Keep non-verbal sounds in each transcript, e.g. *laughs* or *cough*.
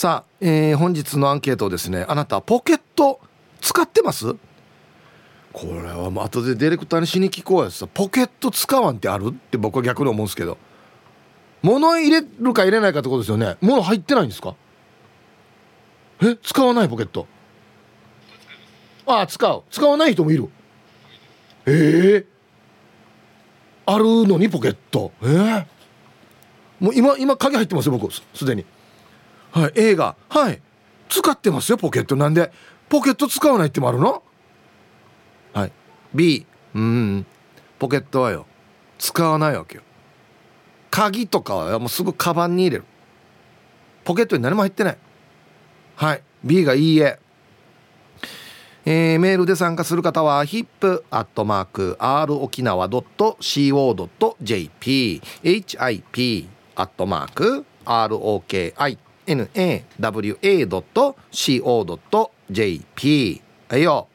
さあ、えー、本日のアンケートですねあなたポケット使ってます？これはもう後でディレクターにしに聞こうや。さポケット使わんってある？って僕は逆に思うんですけど。物入れるか入れないかってことですよね。物入ってないんですか？え使わないポケット。ああ使う。使わない人もいる。ええー、あるのにポケット。ええー、もう今今鍵入ってますよ僕。すでに。はい映画。はい。使ってますよポケット。なんでポケット使わないってもあるの？はい。B うん。ポケットはよ使わないわけよ。鍵とかはもうすぐカバンに入れる。ポケットに何も入ってない。はい。B がいいえ。えー、メールで参加する方は hip.rokinawa.co.jp hip.rokinawa.co.jp nawa.co.jp はいよ。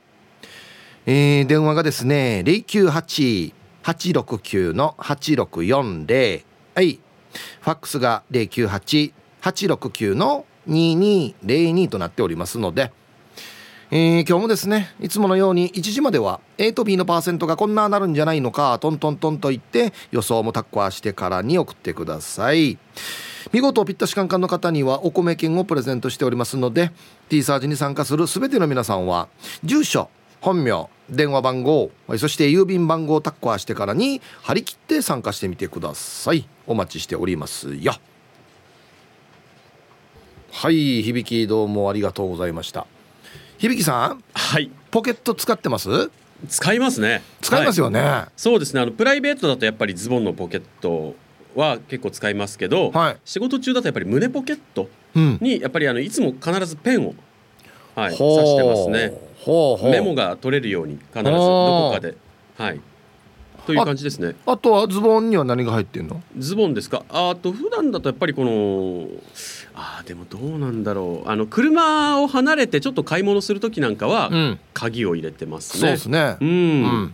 えー、電話がですね098-869の8640はい。ファックスが098-869の2202となっておりますので、えー、今日もですねいつものように1時までは A と B のパーセントがこんななるんじゃないのかトントントンと言って予想もタッコアしてからに送ってください。見事ピッタシカンカンの方にはお米券をプレゼントしておりますので T サージに参加する全ての皆さんは住所本名電話番号そして郵便番号をタッコアしてからに張り切って参加してみてください。お待ちしておりますよ。はい響どうもありがとうございました。響さんはい。ポケット使ってます？使いますね。使いますよね、はい、そうですね。あのプライベートだとやっぱりズボンのポケットは結構使いますけど、はい、仕事中だとやっぱり胸ポケットにやっぱりあのいつも必ずペンを、はい、刺してますね。メモが取れるように必ずどこかではい。という感じですね。あとはズボンには何が入ってんの？ズボンですか？あと普段だとやっぱりこのあでもどうなんだろう。あの車を離れてちょっと買い物する時なんかは、うん、鍵を入れてますね。そうですね。うん、うん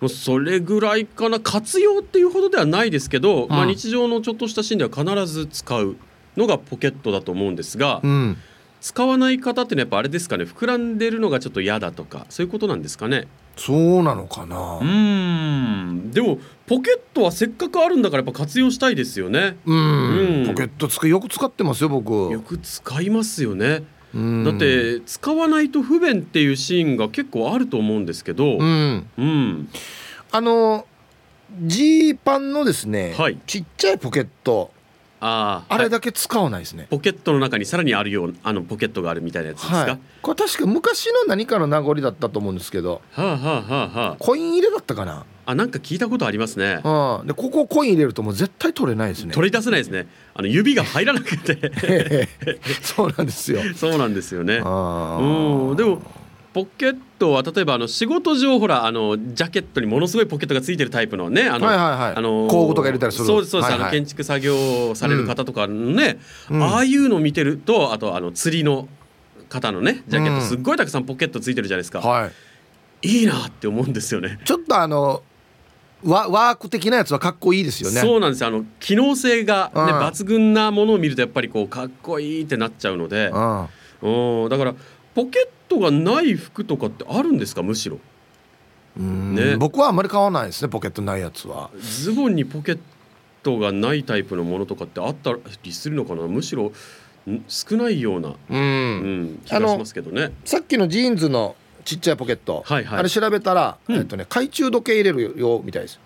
もうそれぐらいかな活用っていうほどではないですけど、うん、まあ、日常のちょっとしたシーンでは必ず使うのがポケットだと思うんですが、うん、使わない方ってのはやっぱあれですかね膨らんでるのがちょっと嫌だとかそういうことなんですかね？そうなのかな。うん。でもポケットはせっかくあるんだからやっぱ活用したいですよね。うん。ポケットつくよく使ってますよ僕。よく使いますよねだって使わないと不便っていうシーンが結構あると思うんですけど、うん、うん、あのジーパンのですね、はい、ちっちゃいポケット。ああれだけ使わないですね、はい、ポケットの中にさらにあるようあのポケットがあるみたいなやつですか、はい、これ確か昔の何かの名残だったと思うんですけど、はあはあはあ、コイン入れだったかな？あなんか聞いたことありますね、うん、でここコイン入れるともう絶対取れないですね。取り出せないですね。あの指が入らなくて。*laughs* そうなんですよ。*laughs* そうなんですよね。うん。でもポケットは例えばあの仕事上ほらあのジャケットにものすごいポケットがついてるタイプのねあの、はいはいはい、あの工具とか入れたりする。そうですそうです、はいはい、あの建築作業される方とかのね、うん、ああいうのを見てるとあとあの釣りの方のねジャケットすっごいたくさんポケットついてるじゃないですか、はい、いいなって思うんですよね。ちょっとあのワワーク的なやつはかっこいいですよね。そうなんですあの機能性がね、うん、抜群なものを見るとやっぱりこうかっこいいってなっちゃうので、うん、だからポケットがない服とかってあるんですかむしろ？ね、僕はあんまり買わないですねポケットないやつは。ズボンにポケットがないタイプのものとかってあったりするのかな？むしろ少ないような、うん、うん、気がしますけどね。さっきのジーンズのちっちゃいポケット、はいはい、あれ調べたら、うん、えっとね、懐中時計入れるよみたいです。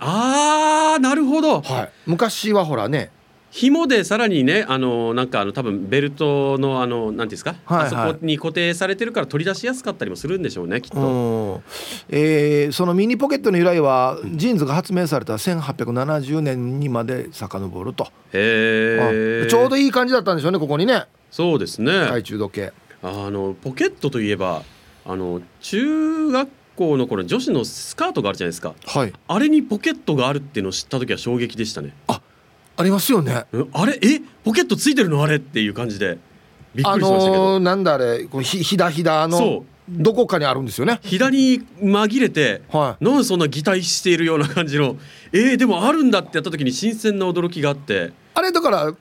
あーなるほど、はい、昔はほらね。紐でさらにねあのなんかあの多分ベルトのあのなんていうんですか、はいはい、あそこに固定されてるから取り出しやすかったりもするんでしょうねきっと、えー、そのミニポケットの由来はジーンズが発明された1870年にまで遡ると。へえちょうどいい感じだったんでしょうねここにね。そうですね。懐中時計。あのポケットといえばあの中学校の頃女子のスカートがあるじゃないですか、はい、あれにポケットがあるっていうのを知った時は衝撃でしたね。あありますよね。あれ？え？ポケットついてるのあれっていう感じでびっくりしましたけど、あのー、なんだあれ？こうひひだひだのどこかにあるんですよね。左に紛れて、はい、なんでそんな擬態しているような感じの。えー、でもあるんだってやった時に新鮮な驚きがあって。あれだから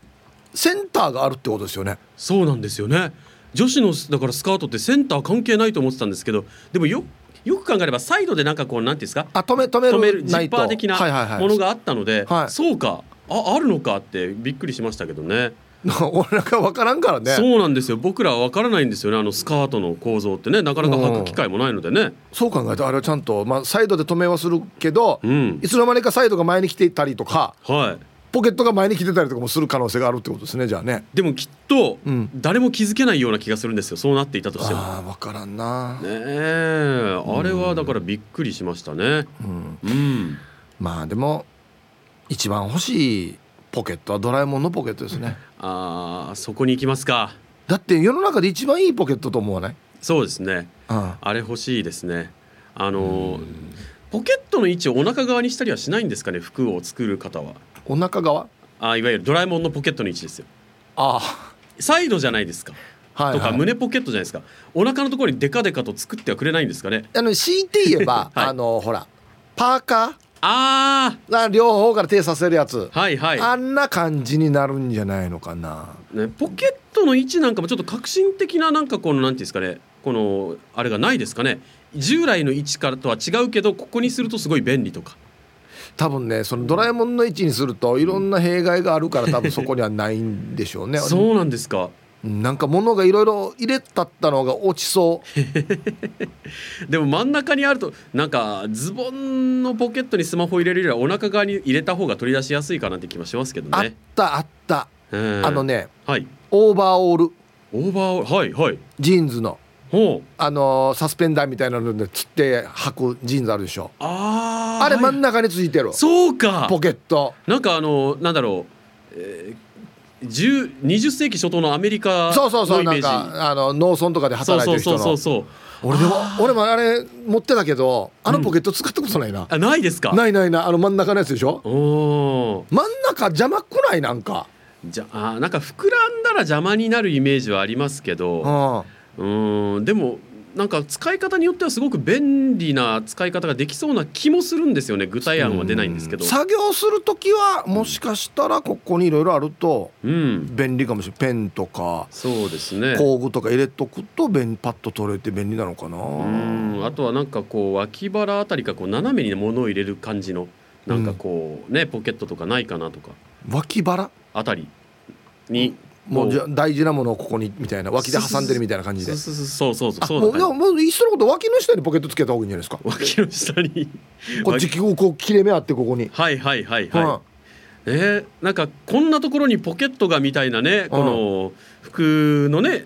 センターがあるってことですよね。そうなんですよね女子のだからスカートってセンター関係ないと思ってたんですけどでもよよく考えればサイドでなんかこうなんていうんですか？あ止め止める止めるジッパー的なものがあったので、はい、そうか。ああるのかってびっくりしましたけどね。*laughs* 俺なんか分からんからね。そうなんですよ。僕らは分からないんですよね。あのスカートの構造ってね。なかなか履く機会もないのでね、うん、そう考えるとあれはちゃんと、まあ、サイドで止めはするけど、うん、いつの間にかサイドが前に来ていたりとか、はい、ポケットが前に来てたりとかもする可能性があるってことですねじゃあね。でもきっと誰も気づけないような気がするんですよ。そうなっていたとしても。あ分からんな。ねえ。あれはだからびっくりしましたね。うん、うん、まあでも一番欲しいポケットはドラえもんのポケットですね。*laughs* ああそこに行きますか。だって世の中で一番いいポケットと思わない？そうですね、うん、あれ欲しいですね。あのポケットの位置をお腹側にしたりはしないんですかね服を作る方はお腹側？あいわゆるドラえもんのポケットの位置ですよ。ああ。サイドじゃないですか。はいはい、とか胸ポケットじゃないですか。お腹のところにデカデカと作ってはくれないんですかね。あの強いて言えば、*laughs* はい、あのほらパーカー？ああ両方から手させるやつ。はいはい。あんな感じになるんじゃないのかな、ね、ポケットの位置なんかもちょっと革新的ななんかこのなんていうんですかね。このあれがないですかね。従来の位置からとは違うけどここにするとすごい便利とか多分ねそのドラえもんの位置にするといろんな弊害があるから *laughs* 多分そこにはないんでしょうね。そうなんですか？なんか物がいろいろ入れたったのが落ちそう。*laughs* でも真ん中にあるとなんかズボンのポケットにスマホ入れるよりはお腹側に入れた方が取り出しやすいかなって気もしますけどね。あったあった。あのね、はい、オーバーオール。オーバーオール？はいはい。ジーンズのあのサスペンダーみたいなのでつって履くジーンズあるでしょ。ああれ真ん中についてる、そうか。ポケット。なんかあのなんだろう、えー20世紀初頭のアメリカそうそうそうなんかあの農村とかで働いてる人の。そうそうそう俺でも俺もあれ持ってたけどあのポケット使ったことないな、うん、あないですか？ないないなあの真ん中のやつでしょ？お真ん中邪魔くないなんか。じゃあなんか膨らんだら邪魔になるイメージはありますけど。うんでもなんか使い方によってはすごく便利な使い方ができそうな気もするんですよね。具体案は出ないんですけど。作業する時はもしかしたらここにいろいろあると便利かもしれない。ペンとかそうですね。工具とか入れとくと便パッと取れて便利なのかな。うん。あとはなんかこう脇腹あたりかこう斜めに物を入れる感じのなんかこうね、ポケットとかないかなとか。脇腹？あたりにもう。じゃ大事なものをここにみたいな脇で挟んでるみたいな感じで。そうそうそうそうもういやもういっそのこと脇の下にポケットつけた方がいいんじゃないですか。脇の下に。こっちこう切れ目あってここに。はいはいはいはい、うん、えー、なんかこんなところにポケットがみたいなねこの服のね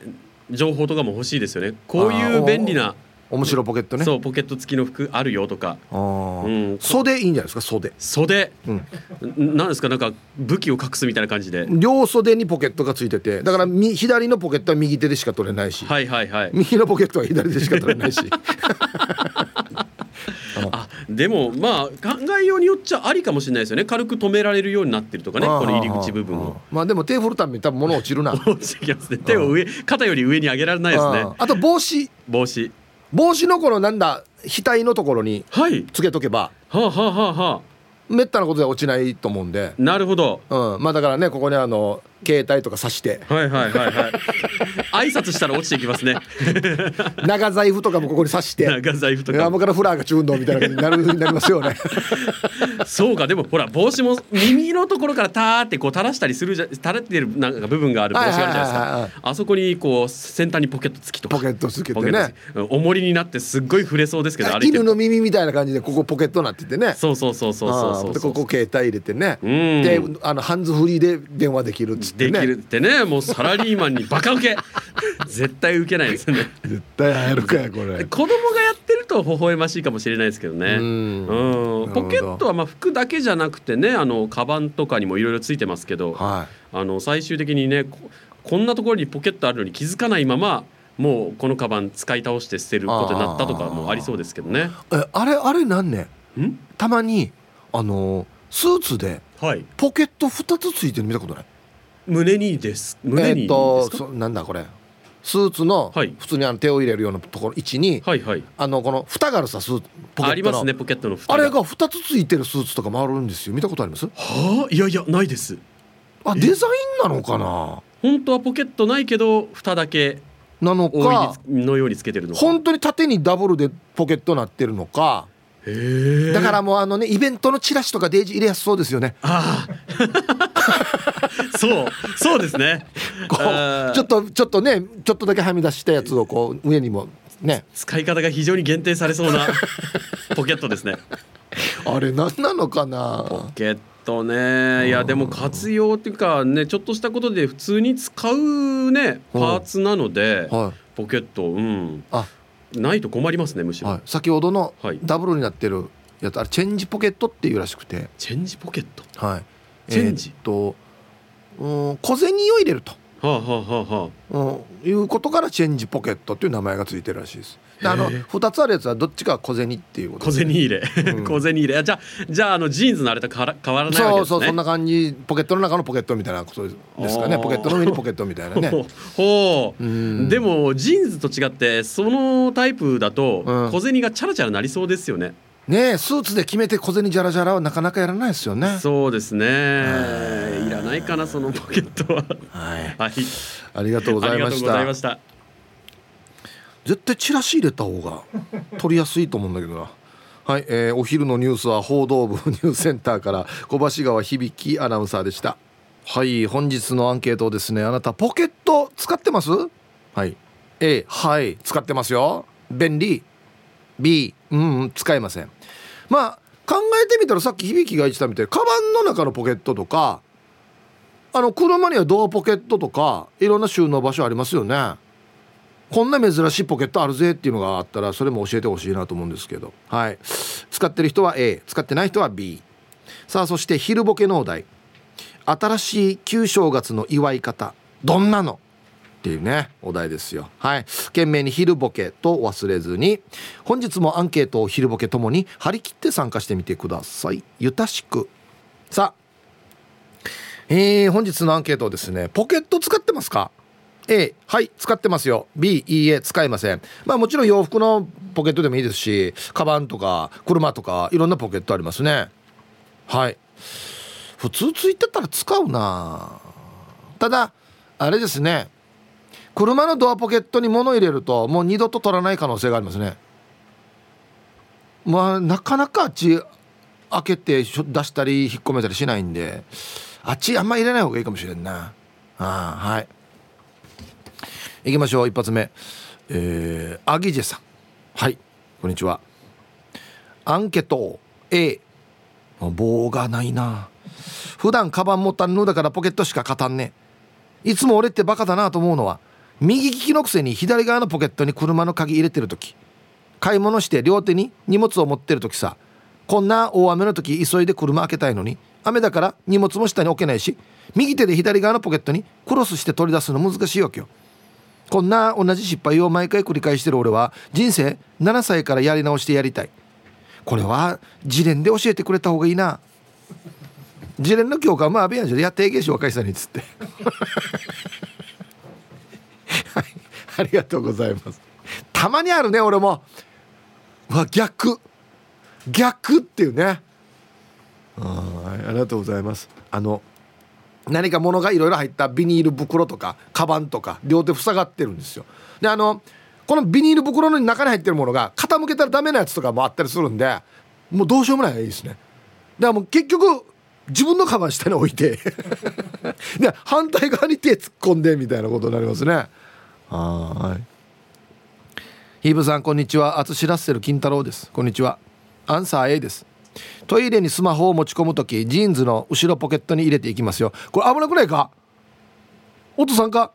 情報とかも欲しいですよね。こういう便利な面白ポケットね。そうポケット付きの服あるよとか。あ、うん、袖いいんじゃないですか？袖。袖、うん、なんですか？なんか武器を隠すみたいな感じで。両袖にポケットがついててだから左のポケットは右手でしか取れないし。はいはいはい。右のポケットは左でしか取れないし。*laughs* あでもまあ考えようによっちゃありかもしれないですよね。軽く止められるようになってるとかねこの入り口部分を。まあでも手振るために多分物落ちるな。*laughs* 落ちてきますね。手を上肩より上に上げられないですね。あと帽子。帽子帽子のこのなんだ額のところにつけとけば、はあはあはあはあ。めったなことで落ちないと思うんで。なるほど、うん、まあだからねここにあの携帯とかさして。はいはいはいはい。*laughs* 挨拶したら落ちていきますね。長財布とかもここに刺して。長財布とかも。からフラーが中運動みたいな感じになるなりますよね。そうかでもほら帽子も耳のところからターってこう垂らしたりするじゃ垂れてるなんか部分がある帽子があるじゃないですか。あそこにこう先端にポケット付きとか。ポケット付けてね。重りになってすっごい触れそうですけど犬の耳みたいな感じでここポケットになっててね。そうそうそうそうそうそうでここ携帯入れてね。であのハンズフリーで電話できるできるってねねもうサラリーマンにバカ受け。*laughs* 絶対受けないですね。絶対入るかやこれ。子供がやってると微笑ましいかもしれないですけどね。うん。ポケットはまあ服だけじゃなくてねあのカバンとかにもいろいろついてますけど、はい、あの最終的にねこんなところにポケットあるのに気づかないままもうこのカバン使い倒して捨てることになったとかもありそうですけどね。えあれあれなん？ねたまにあのスーツでポケット2つついてる見たことない、胸にです胸にえっとなんだこれ。スーツの普通にあの手を入れるようなところ位置に、はいはい、あのこの蓋があるさスーツポケットありますねポケットの蓋あれが2つついてるスーツとかもあるんですよ。見たことあります？はあ？いやいやないです。あデザインなのかな？本当はポケットないけど蓋だけなのか。のようにつけてるのか。本当に縦にダブルでポケットなってるのかだからもうあのねイベントのチラシとかデージ入れやすそうですよね。ああ。*laughs* そう。そうですね。*laughs* こうちょっとちょっとねちょっとだけはみ出したやつをこう上にもね。使い方が非常に限定されそうな *laughs* ポケットですね。あれ何なのかな？ポケットね。いやでも活用っていうかねちょっとしたことで普通に使うねパーツなので、はい、ポケット。うん。あないと困りますねむしろ、はい、先ほどのダブルになってるやつあれチェンジポケットっていうらしくて。チェンジポケット？はい。チェンジ、えー、とうん小銭を入れると。はあはあはあ、うん、いうことからチェンジポケットっていう名前がついてるらしいですあの2つあるやつはどっちか小銭っていうこと小銭入れ、うん、*laughs* 小銭入れ。じゃあじゃああのジーンズのあれと変わら変わらないわけですね。そうそうそんな感じ。ポケットの中のポケットみたいなことですかね。ポケットの上にポケットみたいなね。*laughs* ほう、うん、でもジーンズと違ってそのタイプだと小銭がチャラチャラなりそうですよね、ねスーツで決めて小銭じゃらじゃらはなかなかやらないですよね。そうですね。い。らないかなそのポケットは。はい、はい、ありがとうございました絶対チラシ入れた方が取りやすいと思うんだけどな。はい、えー、お昼のニュースは報道部ニュースセンターから小橋川響アナウンサーでした。はい本日のアンケートですねあなたポケット使ってます？はい。A はい使ってますよ。便利。B うん使いません。まあ考えてみたらさっき響が言ってたみたいにカバンの中のポケットとかあの車にはドアポケットとかいろんな収納場所ありますよね。こんな珍しいポケットあるぜっていうのがあったらそれも教えてほしいなと思うんですけど。はい。使ってる人は A 使ってない人は B さあそして昼ボケのお題。新しい旧正月の祝い方。どんなのっていうねお題ですよ。はい。懸命に昼ボケと忘れずに。本日もアンケートを昼ボケともに張り切って参加してみてください。ゆたしく。さあ。えー、本日のアンケートですねポケット使ってますか？A はい使ってますよ。B いいえ使いません。まあもちろん洋服のポケットでもいいですしカバンとか車とかいろんなポケットありますね。はい。普通ついてたら使うな。ただあれですね。車のドアポケットに物入れるともう二度と取らない可能性がありますね。まあなかなかあっち開けて出したり引っ込めたりしないんであっちあんま入れない方がいいかもしれんな。あはい。いきましょう。一発目。えー、アギジェさん。はい。こんにちは。アンケート。A 棒がないな。普段カバン持ったんのだからポケットしか勝たんね。いつも俺ってバカだなと思うのは右利きのくせに左側のポケットに車の鍵入れてる時。買い物して両手に荷物を持ってる時さ。こんな大雨の時急いで車開けたいのに。雨だから荷物も下に置けないし右手で左側のポケットにクロスして取り出すの難しいわけよ。こんな同じ失敗を毎回繰り返してる俺は人生7歳からやり直してやりたい。これは自伝で教えてくれた方がいいな。自伝の教科はまあべやじゃやってえげし若いさんにっつって。はい。ありがとうございます。たまにあるね俺も。わ逆。逆っていうね。はいありがとうございます。あの何か物がいろいろ入ったビニール袋とかカバンとか両手塞がってるんですよ。であのこのビニール袋の中に入ってるものが傾けたらダメなやつとかもあったりするんでもうどうしようもないですね。だからもう結局自分のカバン下に置いて *laughs* で反対側に手突っ込んでみたいなことになりますね。はい。ヒーブさんこんにちは。淳ラッセル金太郎です。こんにちは。アンサー A です。トイレにスマホを持ち込む時ジーンズの後ろポケットに入れていきますよ。これ危なくないか？お父さんか？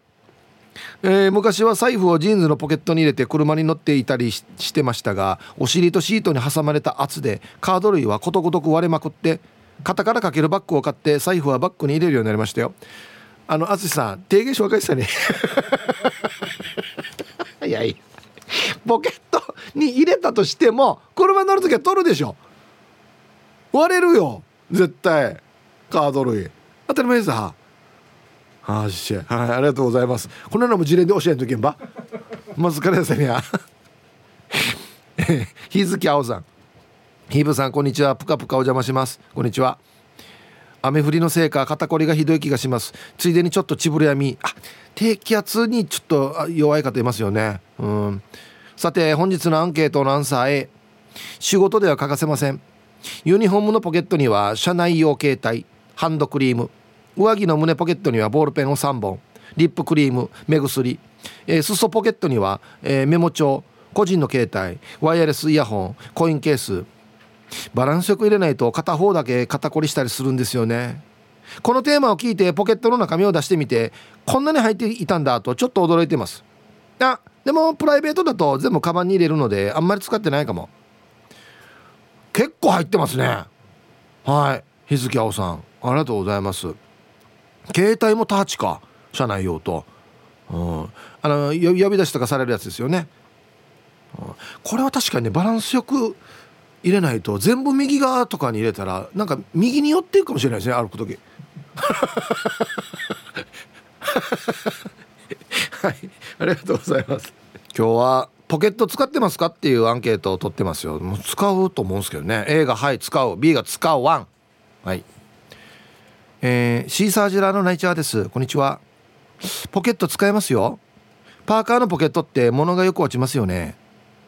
えー、昔は財布をジーンズのポケットに入れて車に乗っていたりしてましたがお尻とシートに挟まれた圧でカード類はことごとく割れまくって肩からかけるバッグを買って財布はバッグに入れるようになりましたよ。あの淳さん提言書若いさね。*laughs* いやい。やポケットに入れたとしても車乗る時は取るでしょ。割れるよ。絶対。カード類。当たり前です。ははしはいありがとうございます。こんなのも事例で教えんとけんば。まずからさにゃ *laughs* 日月青さん。ヒーブさんこんにちは。ぷかぷかお邪魔します。こんにちは。雨降りのせいか肩こりがひどい気がします。ついでにちょっとちぶれやみ。あ低気圧にちょっと弱い方いますよね。うん。さて本日のアンケートのアンサー A 仕事では欠かせません。ユニフォームのポケットには車内用携帯ハンドクリーム上着の胸ポケットにはボールペンを3本リップクリーム目薬、えー、裾ポケットには、えー、メモ帳個人の携帯ワイヤレスイヤホンコインケースバランスよく入れないと片方だけ肩こりしたりするんですよね。このテーマを聞いてポケットの中身を出してみてこんなに入っていたんだとちょっと驚いてます。あでもプライベートだと全部カバンに入れるのであんまり使ってないかも。結構入ってますね。はい。日付青さん。ありがとうございます。携帯もタッチか。車内用と、うん、あの呼び出しとかされるやつですよね、うん、これは確かにねバランスよく入れないと全部右側とかに入れたらなんか右に寄っていくかもしれないですね歩く時。*laughs* はい。ありがとうございます。今日はポケット使ってますかっていうアンケートを取ってますよ。もう使うと思うんですけどね。A がはい使う。B が使うワンはい。えー、シーサージュラーのナイチャーです。こんにちは。ポケット使えますよ。パーカーのポケットって物がよく落ちますよね。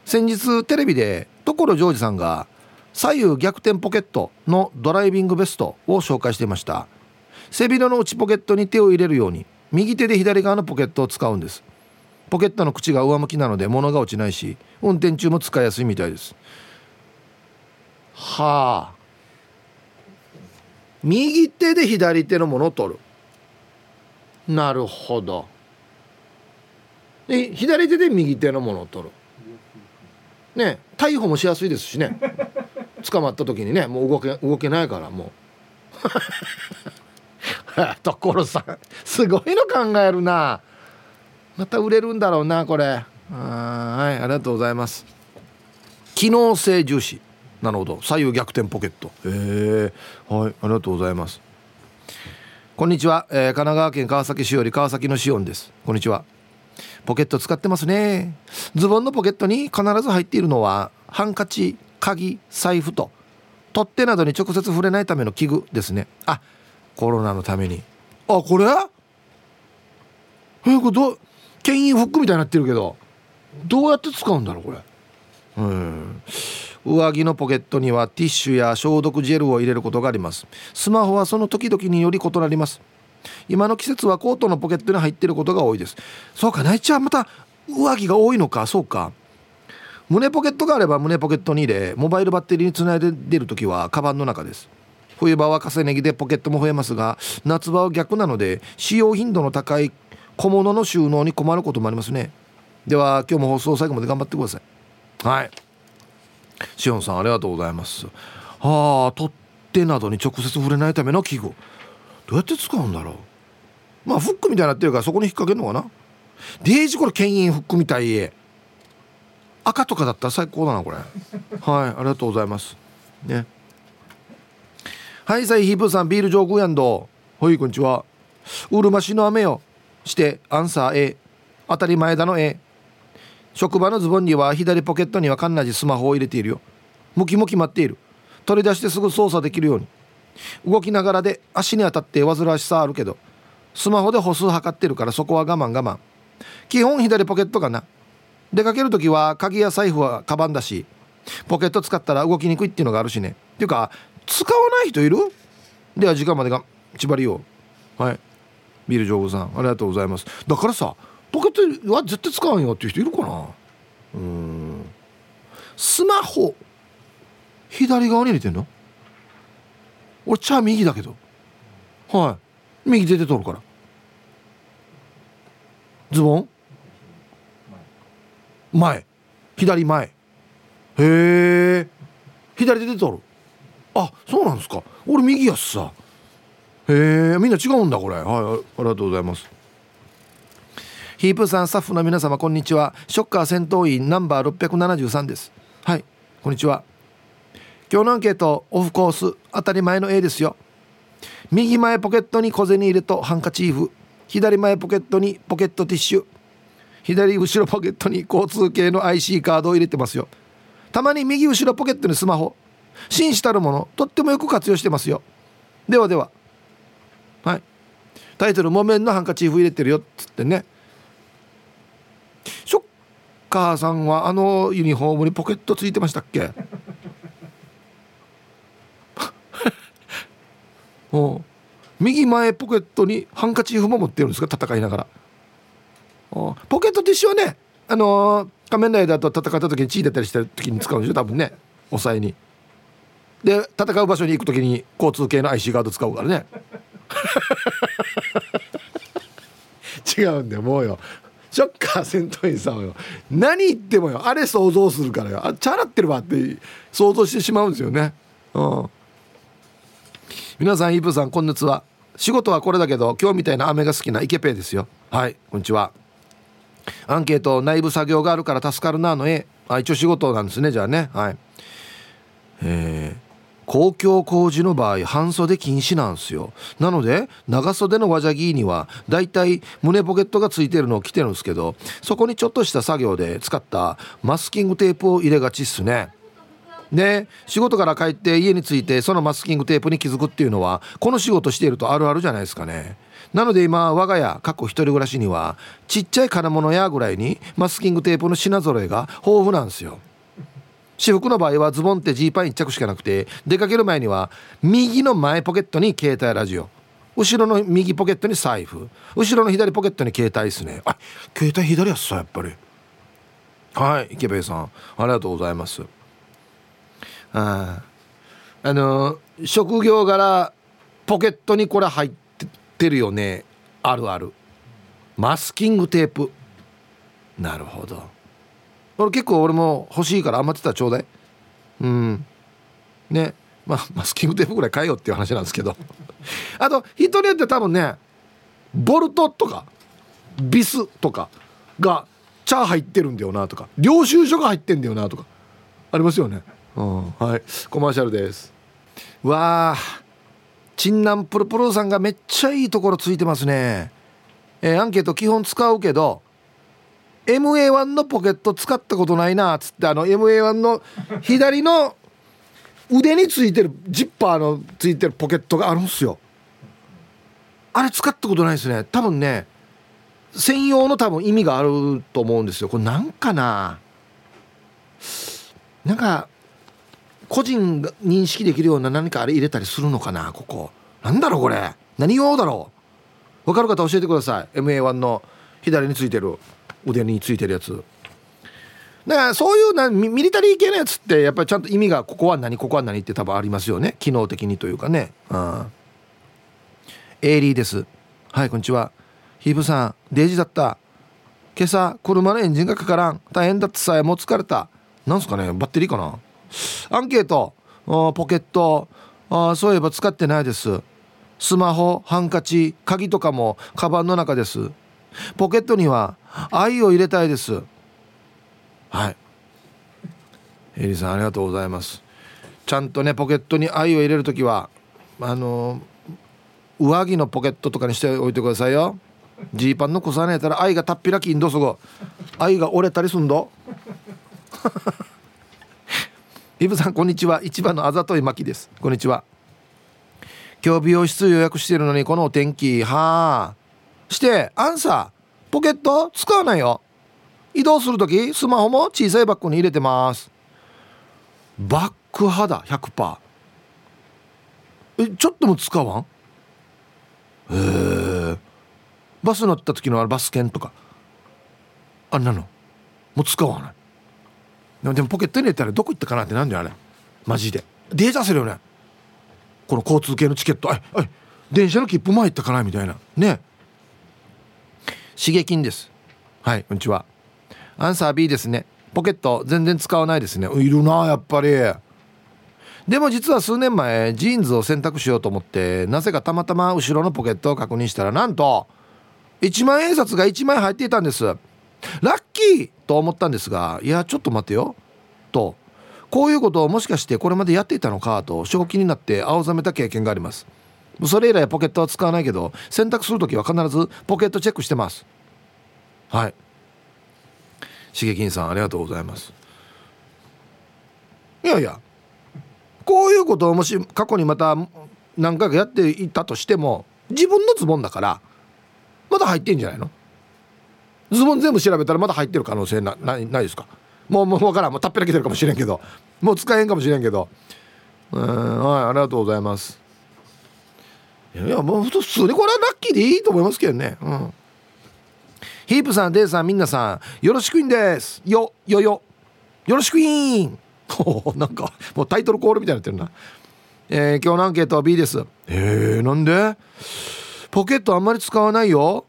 先日テレビで所ジョージさんが左右逆転ポケットのドライビングベストを紹介していました。背広の内ポケットに手を入れるように右手で左側のポケットを使うんです。ポケットの口が上向きなので物が落ちないし運転中も使いやすいみたいです。はあ。右手で左手のものを取る。なるほど。で左手で右手のものを取る。ね逮捕もしやすいですしね。*laughs* 捕まった時にねもう動け動けないからもう。*laughs* 所さんすごいの考えるな。また売れるんだろうなこれ。はいありがとうございます。機能性重視なるほど左右逆転ポケット。へえはいありがとうございます。こんにちは、えー、神奈川県川崎市より川崎のしおんです。こんにちは。ポケット使ってますね。ズボンのポケットに必ず入っているのはハンカチ鍵財布と取っ手などに直接触れないための器具ですね。あコロナのために。あこれ？えこれど牽引フックみたいになってるけどどうやって使うんだろうこれ？うん。上着のポケットにはティッシュや消毒ジェルを入れることがあります。スマホはその時々により異なります。今の季節はコートのポケットに入っていることが多いです。そうかナイチはまた上着が多いのか。そうか。胸ポケットがあれば胸ポケットに入れモバイルバッテリーにつないで出る時はカバンの中です。冬場は重ね着でポケットも増えますが夏場は逆なので使用頻度の高い小物の収納に困ることもありますね。では今日も放送最後まで頑張ってください。はい。しおんさんありがとうございます。はあ取っ手などに直接触れないための器具どうやって使うんだろう。まあフックみたいになってるからそこに引っ掛けるのかな。デージこれ牽引フックみたい赤とかだったら最高だなこれ。はいありがとうございます。ね。はいさいヒープーさんビール上空やんど。はいこんにちは。うるま市の雨よ。してアンサー A 当たり前だの A 職場のズボンには左ポケットにはカンナジスマホを入れているよ。向きも決まっている。取り出してすぐ操作できるように。動きながらで足に当たって煩わしさあるけどスマホで歩数測ってるからそこは我慢我慢。基本左ポケットかな。出かける時は鍵や財布はカバンだしポケット使ったら動きにくいっていうのがあるしね。っていうか使わない人いる？では時間までが縛りようはい。ビール上手さん。ありがとうございます。だからさポケットは絶対使わんよっていう人いるかな？うん。スマホ。左側に入れてんの？俺茶右だけど。はい。右手で取るから。ズボン？前。左前。へえ左手で取る。あそうなんですか。俺右やっさへえみんな違うんだこれ。はいありがとうございます。ヒープさんスタッフの皆様こんにちは。ショッカー戦闘員ナンバー673です。はいこんにちは。今日のアンケートオフコース当たり前の A ですよ。右前ポケットに小銭入れとハンカチーフ。左前ポケットにポケットティッシュ。左後ろポケットに交通系の IC カードを入れてますよ。たまに右後ろポケットにスマホ。紳士たるものとってもよく活用してますよ。ではでははい。タイトル「木綿のハンカチーフ入れてるよ」っつってね。ショッカーさんはあのユニフォームにポケットついてましたっけ？*laughs* お右前ポケットにハンカチーフも持ってるんですか？戦いながら。ポケットティッシュはねあのー、仮面ライダーと戦った時に血出たりした時に使うんでしょ？多分ね。抑えに。で戦う場所に行く時に交通系の IC ガード使うからね。*laughs* 違うんだよもうよ。ショッカー戦闘員さんよ。何言ってもよ。あれ想像するからよ。あチャラってるわって想像してしまうんですよね。うん。皆さんイブさんこんにちは。仕事はこれだけど今日みたいな雨が好きなイケペイですよ。はいこんにちは。アンケート内部作業があるから助かるなの絵あ一応仕事なんですねじゃあね。はい。えー、公共工事の場合半袖禁止なんすよ。なので長袖のワジャギーにはだいたい胸ポケットがついてるのを着てるんですけどそこにちょっとした作業で使ったマスキングテープを入れがちっすね。で仕事から帰って家に着いてそのマスキングテープに気づくっていうのはこの仕事しているとあるあるじゃないですかね。なので今我が家過去一人暮らしにはちっちゃい金物屋ぐらいにマスキングテープの品揃えが豊富なんですよ。私服の場合はズボンってジーパン1着しかなくて出かける前には右の前ポケットに携帯ラジオ。後ろの右ポケットに財布。後ろの左ポケットに携帯ですね。あ携帯左やっさやっぱり。はい池部さん。ありがとうございます。ああの職業柄ポケットにこれ入ってるよね。あるある。マスキングテープ。なるほど。俺結構俺も欲しいから余ってたらちょうだい。うん。ね。まあマスキングテープぐらい買えよっていう話なんですけど。あと人によって多分ねボルトとかビスとかがチャー入ってるんだよなとか領収書が入ってんだよなとかありますよね。うん。はい。コマーシャルです。わあ。チンナンプルプルさんがめっちゃいいところついてますね。えー、アンケート基本使うけど MA1 のポケット使ったことないなっつってあの MA1 の左の腕についてるジッパーのついてるポケットがあるんすよ。あれ使ったことないですね。多分ね専用の多分意味があると思うんですよ。これなんかな？なんか個人が認識できるような何かあれ入れたりするのかなここ。なんだろうこれ。何用だろう。分かる方教えてください。MA1 の左についてる。腕についてるやつ。だからそういうなミリタリー系のやつってやっぱりちゃんと意味がここは何ここは何って多分ありますよね。機能的にというかね。うん。エイリーです。はいこんにちは。ヒーブさん。デイジだった。今朝車のエンジンがかからん。大変だってさえもう疲れた。なんすかね。バッテリーかな。アンケート。ポケット。あそういえば使ってないです。スマホハンカチ鍵とかもカバンの中です。ポケットには愛を入れたいです。はい。エリさんありがとうございます。ちゃんとねポケットに愛を入れる時はあの上着のポケットとかにしておいてくださいよ。ジーパンのさねやったら愛がたっぴらきんどすご。愛が折れたりすんど。*laughs* イブさんこんにちは。一番のあざといまきです。こんにちは。今日美容室予約してるのにこのお天気。はあ。してアンサー。ポケット使わないよ。移動する時スマホも小さいバッグに入れてます。バック派だ100%えちょっとも使わん？へえバス乗った時のバス券とか。あんなの。もう使わない。でもポケットに入れたらどこ行ったかなってなんだよあれ。マジで。出たりするよね。この交通系のチケット。あいあい電車の切符も入ったかなみたいな。ね。刺激です。はいこんにちは。アンサー B ですね。ポケット全然使わないですね。いるなやっぱり。でも実は数年前ジーンズを洗濯しようと思ってなぜかたまたま後ろのポケットを確認したらなんと1万円札が1枚入っていたんです。ラッキーと思ったんですがいやちょっと待てよ。とこういうことをもしかしてこれまでやっていたのかと正気になって青ざめた経験があります。それ以来ポケットは使わないけど洗濯する時は必ずポケットチェックしてます。はい。しげきんさんありがとうございます。いやいやこういうことをもし過去にまた何回かやっていたとしても自分のズボンだからまだ入ってんじゃないの？ズボン全部調べたらまだ入ってる可能性なないないですか？もうもう分からん。もうたっぺらけてるかもしれんけど。もう使えへんかもしれんけど。うんはいありがとうございます。いやもう普通にこれはラッキーでいいと思いますけどね。うん。ヒープさんデイさんみんなさんよろしくいんです。よよよ。よろしくいん。なんかもうタイトルコールみたいになってるな。えー、今日のアンケートは B です。えー、なんで？ポケットあんまり使わないよ。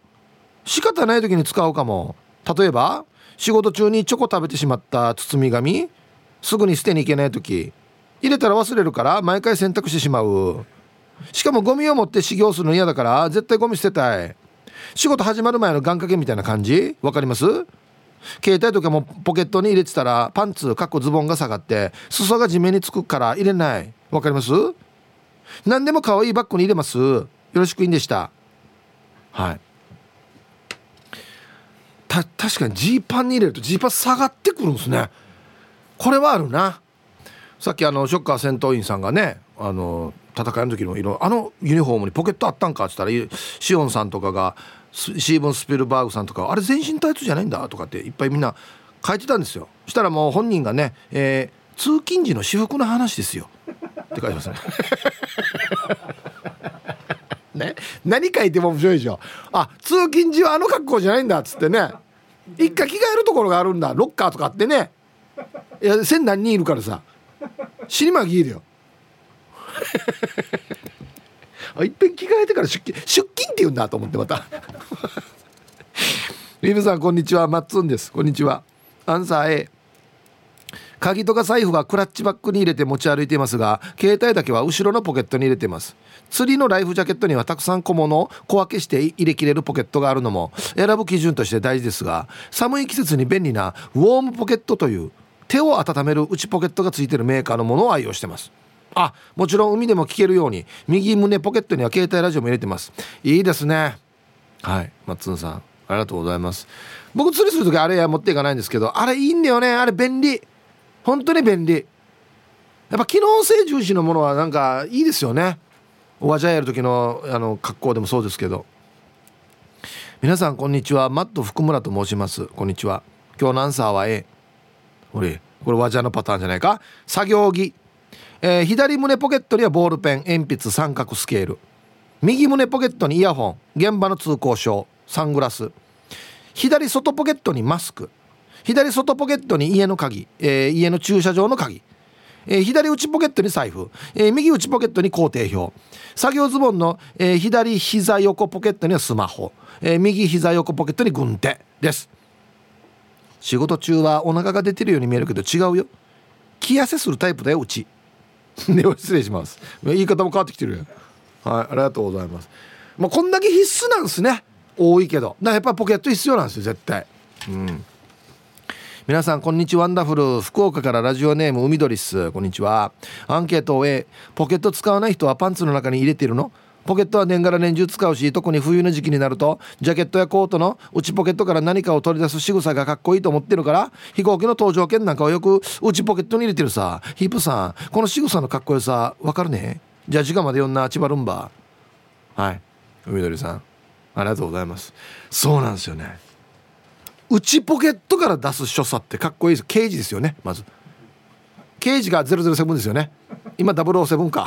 仕方ない時に使うかも。例えば仕事中にチョコ食べてしまった包み紙。すぐに捨てに行けない時。入れたら忘れるから毎回洗濯してしまう。しかもゴミを持って修行するの嫌だから絶対ゴミ捨てたい。仕事始まる前の願掛けみたいな感じ？わかります？携帯とかもポケットに入れてたらパンツかっこズボンが下がって裾が地面につくから入れない。わかります？何でも可愛いバッグに入れます。よろしくいいんでした。はい。た確かにジーパンに入れるとジーパン下がってくるんですね。これはあるな。さっきあのショッカー戦闘員さんがねあの戦いの時の色あのユニフォームにポケットあったんかっつったらシオンさんとかがシーブン・スピルバーグさんとかあれ全身タイツじゃないんだとかっていっぱいみんな書いてたんですよ。そしたらもう本人がね、えー、通勤時の私服の話ですよ。って書いてますね。*laughs* ね？何書いても面白いでしょ？あ通勤時はあの格好じゃないんだっつってね。一回着替えるところがあるんだ。ロッカーとかってね。いや千何人いるからさ死にまぎいるよ。*laughs* あいっぺん着替えてから出勤出勤って言うんだと思ってまた。*laughs* リムさんこんにちは。マッツンです。こんにちは。アンサー A 鍵とか財布はクラッチバッグに入れて持ち歩いていますが携帯だけは後ろのポケットに入れています。釣りのライフジャケットにはたくさん小物を小分けして入れきれるポケットがあるのも選ぶ基準として大事ですが寒い季節に便利なウォームポケットという手を温める内ポケットがついてるメーカーのものを愛用してます。あもちろん海でも聞けるように右胸ポケットには携帯ラジオも入れてます。いいですね。はい。松野さんありがとうございます。僕釣りする時あれ持っていかないんですけどあれいいんだよね。あれ便利。本当に便利。やっぱ機能性重視のものはなんかいいですよね。おばちゃんやる時のあの格好でもそうですけど。皆さんこんにちは。マット福村と申します。こんにちは。今日のアンサーは A これこれわじゃのパターンじゃないか。作業着。えー、左胸ポケットにはボールペン鉛筆三角スケール。右胸ポケットにイヤホン。現場の通行証。サングラス。左外ポケットにマスク。左外ポケットに家の鍵、えー、家の駐車場の鍵、えー、左内ポケットに財布、えー、右内ポケットに工程表。作業ズボンの、えー、左膝横ポケットにはスマホ、えー、右膝横ポケットに軍手です。仕事中はお腹が出てるように見えるけど違うよ。気痩せするタイプだようち。*laughs* で失礼します。言い方も変わってきてるはいありがとうございます。まあこんだけ必須なんですね。多いけど。だからやっぱポケット必要なんですよ絶対。うん。皆さんこんにちは。ワンダフル福岡からラジオネーム海鳥っす。こんにちは。アンケートを A ポケット使わない人はパンツの中に入れてるの？ポケットは年がら年中使うし特に冬の時期になるとジャケットやコートの内ポケットから何かを取り出す仕草がかっこいいと思ってるから飛行機の搭乗券なんかをよく内ポケットに入れてるさ。ヒブさんこの仕草のかっこよさわかるね？じゃあ時間まで読んな千葉ルンバ。はい。海鳥さん。ありがとうございます。そうなんですよね。内ポケットから出す所作ってかっこいいです。刑事ですよねまず。刑事が007ですよね。今007か。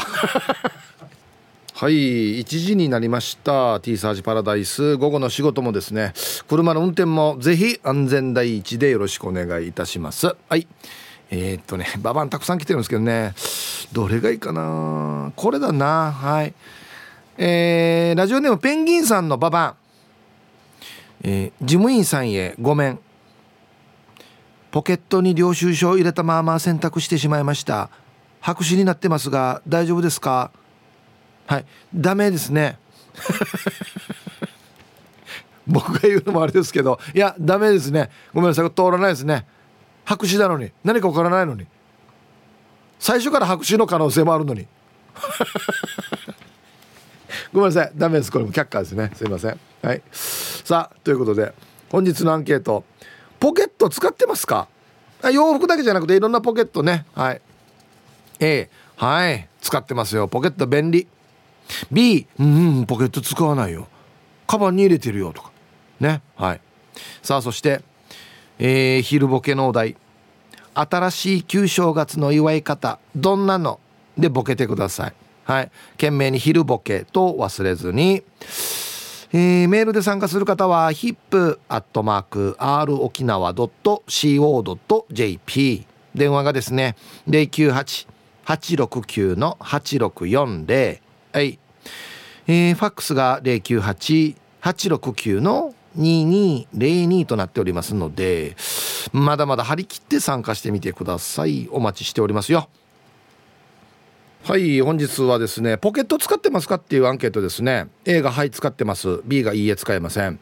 はい1時になりました。T サージパラダイス。午後の仕事もですね車の運転もぜひ安全第一でよろしくお願いいたします。はい。えー、っとねババンたくさん来てるんですけどねどれがいいかな。これだな。はい。えー、ラジオネームペンギンさんのババン、えー、事務員さんへごめん。ポケットに領収書を入れたまま洗濯してしまいました。白紙になってますが大丈夫ですか？はい。ダメですね。*laughs* 僕が言うのもあれですけどいやダメですね。ごめんなさい。通らないですね。白紙なのに。何か分からないのに。最初から白紙の可能性もあるのに。*laughs* ごめんなさい。ダメです。これも却下ですね。すいません。はい。さあということで本日のアンケート。ポケット使ってますか？洋服だけじゃなくていろんなポケットね。はい。A はい。使ってますよ。ポケット便利。B うんポケット使わないよ。カバンに入れてるよとか。ね。はい。さあそしてえー、昼ボケのお題。新しい旧正月の祝い方。どんなの？でボケてください。はい。懸命に昼ボケと忘れずに。えー、メールで参加する方は hip.rokinawa.co.jp 電話がですね098-869の8640はい、えー、ファックスが098-869の2202となっておりますのでまだまだ張り切って参加してみてください。お待ちしておりますよ。はい本日はですねポケット使ってますかっていうアンケートですね。A がはい使ってます。B がいいえ使えません。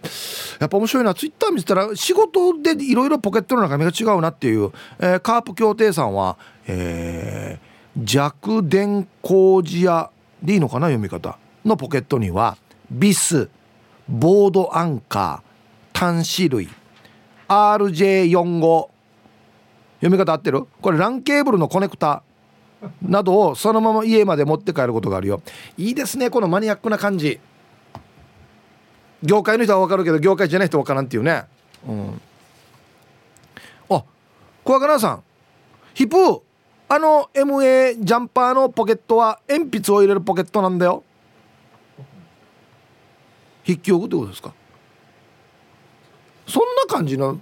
やっぱ面白いなツイッター見てたら仕事でいろいろポケットの中身が違うなっていう、えー、カープ協定さんは、えー、弱電工事屋でいいのかな読み方のポケットにはビスボードアンカー端子類 RJ45 読み方合ってる？これ LAN ケーブルのコネクタなどをそのまま家まで持って帰ることがあるよ。いいですねこのマニアックな感じ。業界の人は分かるけど業界じゃない人は分からんっていうね。うん。あ小若菜さん。ヒップー。あの MA ジャンパーのポケットは鉛筆を入れるポケットなんだよ。筆記用具ってことですか？そんな感じの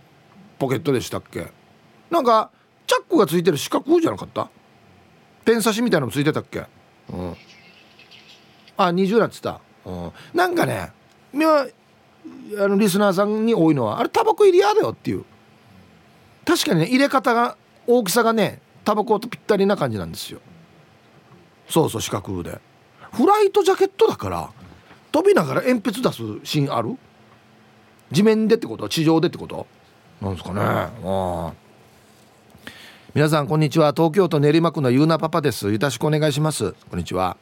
ポケットでしたっけ？なんかチャックがついてる四角じゃなかった？ペン差しみたいなのついてたっけ？うん。あ20なってた、うん、なんかねあのリスナーさんに多いのはあれタバコ入り嫌だよっていう。確かにね入れ方が大きさがねタバコとぴったりな感じなんですよ。そうそう四角で。フライトジャケットだから飛びながら鉛筆出すシーンある？地面でってこと？地上でってこと？なんですかね。あ皆さんこんにちは。東京都練馬区のゆうなパパです。よろしくお願いします。こんにちは。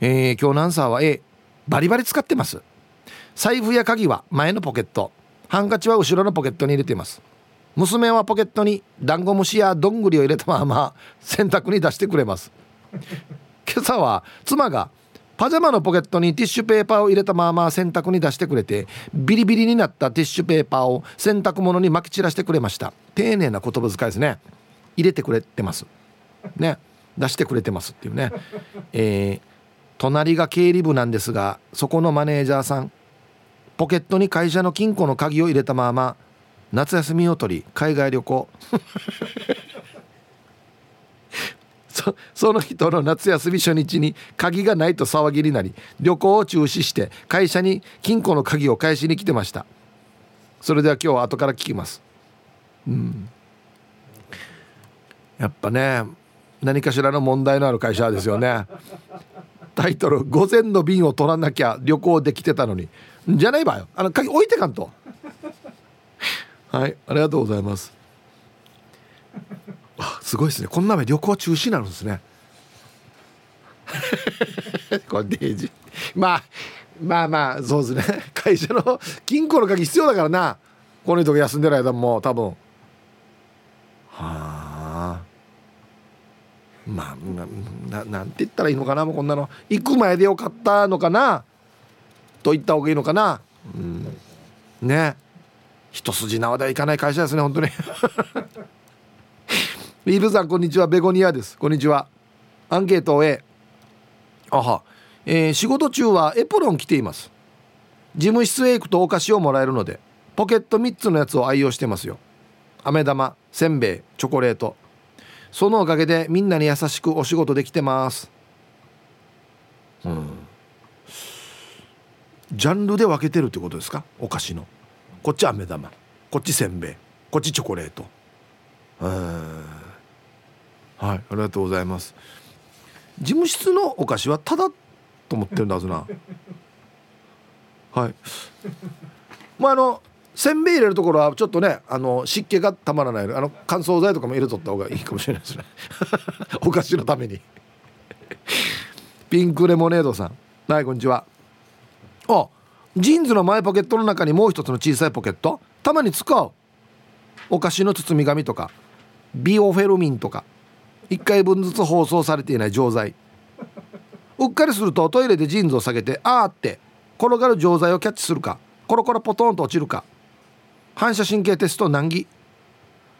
えー、今日のアンサーは A バリバリ使ってます。財布や鍵は前のポケット。ハンカチは後ろのポケットに入れています。娘はポケットにダンゴムシやどんぐりを入れたまま洗濯に出してくれます。今朝は妻がパジャマのポケットにティッシュペーパーを入れたまま洗濯に出してくれてビリビリになったティッシュペーパーを洗濯物に巻き散らしてくれました。丁寧な言葉遣いですね。入れてくれてます。ね。出してくれてますっていうね。えー、隣が経理部なんですがそこのマネージャーさんポケットに会社の金庫の鍵を入れたまま夏休みを取り海外旅行。*laughs* そその人の夏休み初日に鍵がないと騒ぎになり旅行を中止して会社に金庫の鍵を返しに来てました。それでは今日は後から聞きます。うん。やっぱね何かしらの問題のある会社ですよね。タイトル「午前の便を取らなきゃ旅行できてたのに」じゃないわよ。あの鍵置いてかんと。はいありがとうございます。あすごいですね。こんな目旅行中止になるんですね。*laughs* これデイジ。まあまあまあそうですね。会社の金庫の鍵必要だからな。この人が休んでる間も多分。はあ。まあななんて言ったらいいのかな。もうこんなの。行く前でよかったのかな。と言った方がいいのかな。うん。ね。一筋縄ではいかない会社ですね本当に。ビールさんこんにちは。ベゴニアです。こんにちは。アンケートを A あは、えー、仕事中はエプロン着ています。事務室へ行くとお菓子をもらえるのでポケット3つのやつを愛用してますよ。飴玉せんべいチョコレート。そのおかげでみんなに優しくお仕事できてます。うん。ジャンルで分けてるってことですか？お菓子の。こっち飴玉こっちせんべいこっちチョコレート。はいありがとうございます。事務室のお菓子はただと思ってるんだはずな。はい。まああのせんべい入れるところはちょっとねあの湿気がたまらないあの乾燥剤とかも入れとった方がいいかもしれないですね。*laughs* お菓子のために。ピンクレモネードさん。はいこんにちは。あジーンズの前ポケットの中にもう一つの小さいポケット？たまに使う。お菓子の包み紙とか。ビオフェルミンとか。1回分ずつ包装されていない錠剤。うっかりするとトイレでジーンズを下げてあーって転がる錠剤をキャッチするか。コロコロポトンと落ちるか。反射神経テスト難儀。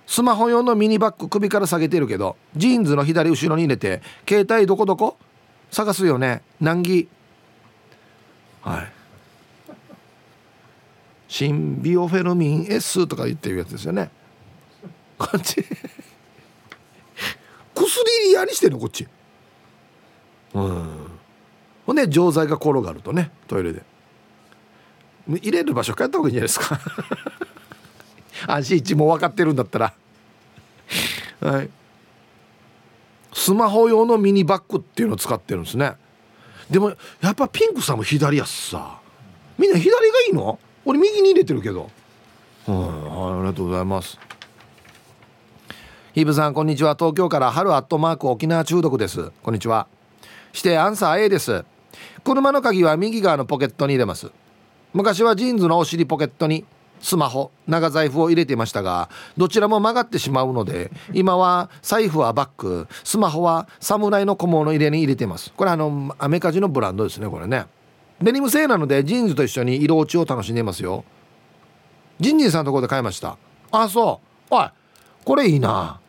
スマホ用のミニバッグ首から下げてるけどジーンズの左後ろに入れて携帯どこどこ？探すよね。難儀。はい。シンビオフェルミン S とか言ってるやつですよね。こっち。*laughs* 薬入りやにしてんのこっち。うん。ほんで錠剤が転がるとねトイレで。入れる場所変えた方がいいんじゃないですか。*laughs* 安心一も分かってるんだったら。はい。スマホ用のミニバッグっていうのを使ってるんですね。でもやっぱピンクさんも左やっさ。みんな左がいいの？俺右に入れてるけど。はいありがとうございます。ヒブさんこんにちは。東京から春アットマーク沖縄中毒です。こんにちは。してアンサー A です。車の鍵は右側のポケットに入れます。昔はジーンズのお尻ポケットにスマホ長財布を入れていましたがどちらも曲がってしまうので今は財布はバッグスマホは侍の小物入れに入れています。これあのアメカジのブランドですねこれね。デニム製なのでジーンズと一緒に色落ちを楽しんでいますよ。ジンジンさんのところで買いました。あそう。おいこれいいな。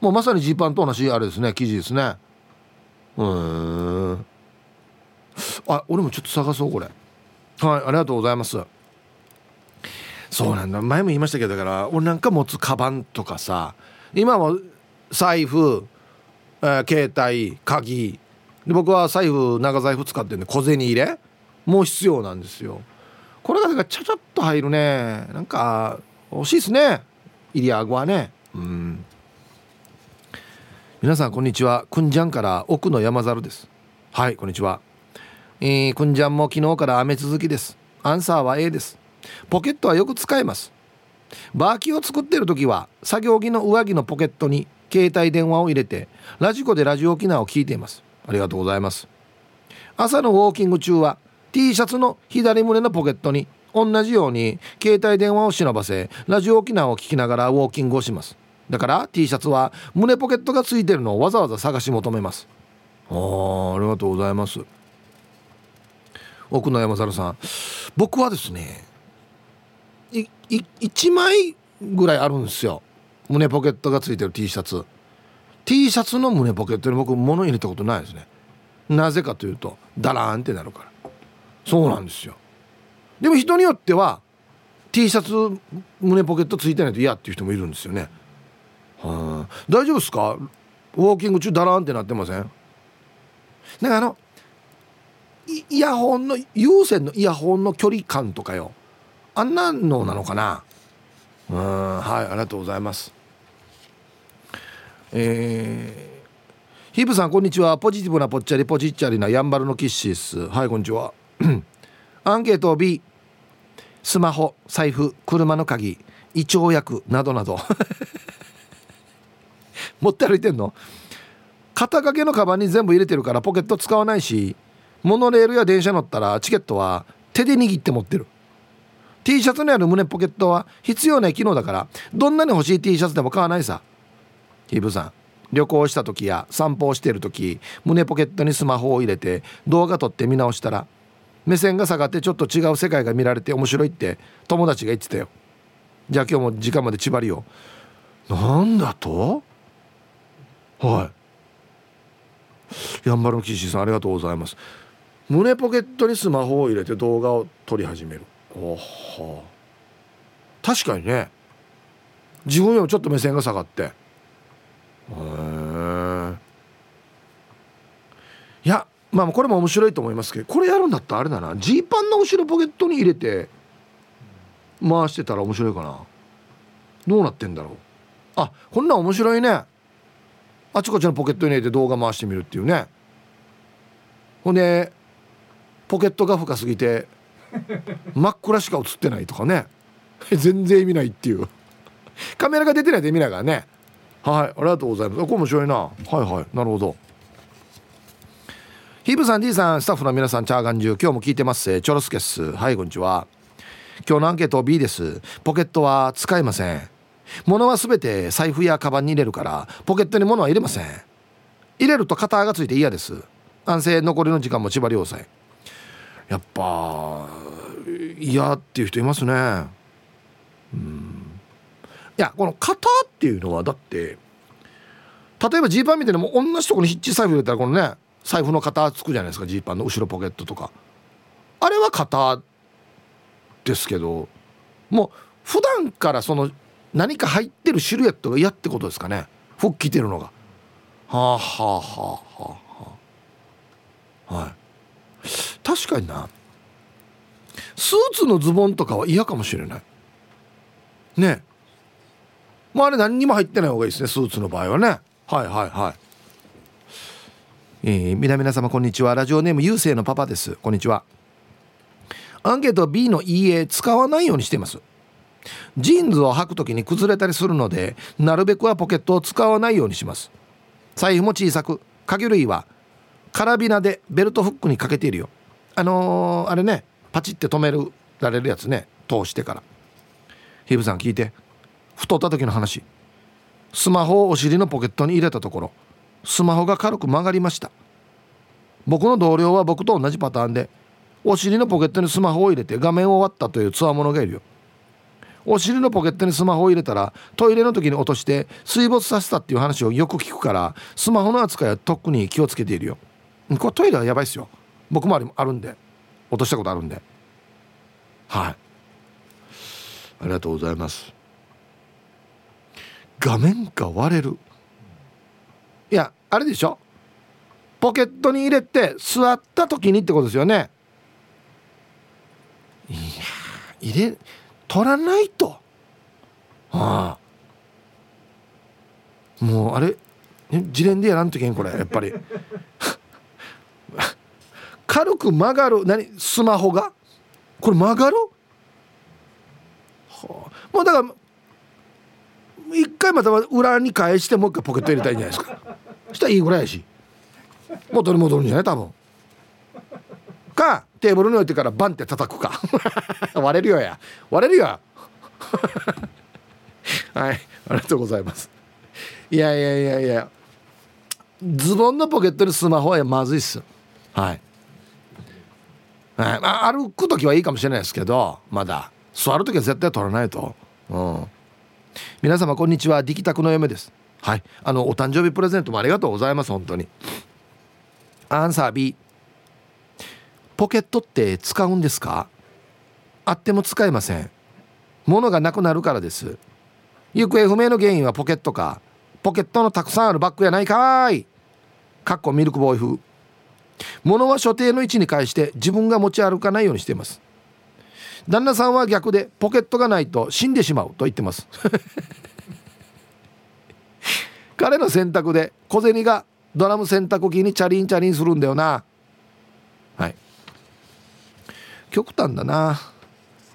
もうまさにジーパンと同じあれですね。生地ですね。うん。あ俺もちょっと探そうこれ。はいありがとうございます。そうなんだ。前も言いましたけどだから俺なんか持つカバンとかさ今は財布、えー、携帯鍵で僕は財布長財布使ってるんで小銭入れもう必要なんですよ。これがだからちゃちゃっと入るね。なんか惜しいですね。イリアゴはね。うん。皆さんこんにちは。くんじゃんから奥の山猿です。はいこんにちは。えー、くんじゃんも昨日から雨続きです。アンサーは A です。ポケットはよく使えます。バーキを作ってる時は作業着の上着のポケットに携帯電話を入れてラジコでラジオ沖縄を聞いています。ありがとうございます。朝のウォーキング中は T シャツの左胸のポケットに同じように携帯電話を忍ばせラジオ沖縄を聞きながらウォーキングをします。だから T シャツは胸ポケットがついてるのをわざわざ探し求めます。あありがとうございます。奥野山猿さん僕はですねいい1枚ぐらいあるんですよ。胸ポケットがついてる T シャツ。T シャツの胸ポケットに僕物入れたことないですね。なぜかというとダラーンってなるから。そうなんですよ。でも人によっては T シャツ胸ポケットついてないと嫌っていう人もいるんですよね。はあ。大丈夫ですか？ウォーキング中ダラーンってなってません？なんかあのイヤホンの有線のイヤホンの距離感とかよ。あんなのなのかな？うん。はいありがとうございます。えー、ヒブさんこんにちは。ポジティブなぽっちゃりポジッチャリなやんばるのキッシースはいこんにちは。*clears throat* アンケート B スマホ財布車の鍵胃腸薬などなど。*laughs* 持って歩いてんの？肩掛けのカバンに全部入れてるからポケット使わないしモノレールや電車乗ったらチケットは手で握って持ってる。T シャツにある胸ポケットは必要な機能だからどんなに欲しい T シャツでも買わないさ。ヒブさん。旅行した時や散歩をしている時胸ポケットにスマホを入れて動画撮って見直したら目線が下がってちょっと違う世界が見られて面白いって友達が言ってたよ。じゃあ今日も時間まで縛りよなんだと？はい。やんばるの岸さんありがとうございます。胸ポケットにスマホを入れて動画を撮り始める。おは。確かにね。自分よりもちょっと目線が下がって。いやまあこれも面白いと思いますけどこれやるんだったらあれだな。ジーパンの後ろポケットに入れて回してたら面白いかな。どうなってんだろう。あこんなん面白いね。あちこちのポケットに入れて動画回してみるっていうね。ほんでポケットが深すぎて真っ暗しか映ってないとかね。*laughs* 全然意味ないっていう。カメラが出てないと意味ないからね。はいありがとうございます。これ面白いな。はいはいなるほど。ヒブさん D さんスタッフの皆さんチャーガンジュ今日も聞いてます。チョロスケス。はいこんにちは。今日のアンケート B です。ポケットは使いません。物は全て財布やカバンに入れるからポケットに物は入れません。入れると肩がついて嫌です。安静残りの時間も千葉良さやっぱ嫌っていう人いますね。うん。いやこの型っていうのはだって例えばジーパンみたいなも同じとこにヒッチ財布入れたらこのね財布の型つくじゃないですかジーパンの後ろポケットとか。あれは型ですけどもう普段からその何か入ってるシルエットが嫌ってことですかね。服着てるのが。はあはあはあはあ。はい。確かにな。スーツのズボンとかは嫌かもしれない。ね。まああれ何にも入ってない方がいいですねスーツの場合はね。はいはいはい。えー、皆々様こんにちは。ラジオネームゆうせいのパパです。こんにちは。アンケート B の EA 使わないようにしています。ジーンズを履く時に崩れたりするのでなるべくはポケットを使わないようにします。財布も小さく鍵類はカラビナでベルトフックにかけているよ。あのー、あれねパチって止められるやつね通してから。ヒブさん聞いて。太った時の話。スマホをお尻のポケットに入れたところ。スマホが軽く曲がりました。僕の同僚は僕と同じパターンでお尻のポケットにスマホを入れて画面を割ったというつわものがいるよ。お尻のポケットにスマホを入れたらトイレの時に落として水没させたっていう話をよく聞くからスマホの扱いは特に気をつけているよ。これトイレはやばいっすよ。僕もあるんで落としたことあるんで。はい。ありがとうございます。画面が割れる。いやあれでしょ？ポケットに入れて座った時にってことですよね。いや入れ取らないと。ああもうあれ自連でやらんといけんこれやっぱり。*laughs* 軽く曲がる何スマホが？これ曲がる、はあ、もうだから一回また裏に返してもう一回ポケット入れたいんじゃないですか。そしたらいいぐらいやし。元に戻るんじゃない多分。かテーブルに置いてからバンって叩くか。*laughs* 割れるよや。割れるよ。*laughs* はい。ありがとうございます。いやいやいやいや。ズボンのポケットにスマホはまずいっす。はい、はい。まあ、歩く時はいいかもしれないですけどまだ。座る時は絶対取らないと。うん。皆様こんにちは。ディキタクの嫁です。はい。あのお誕生日プレゼントもありがとうございます本当に。アンサー B ポケットって使うんですか？あっても使えません。物がなくなるからです。行方不明の原因はポケットか？ポケットのたくさんあるバッグやないかい。かっこミルクボーイ風。物は所定の位置に返して自分が持ち歩かないようにしています。旦那さんは逆でポケットがないと死んでしまうと言ってます。*laughs* 彼の選択で小銭がドラム洗濯機にチャリンチャリンするんだよな。はい。極端だな。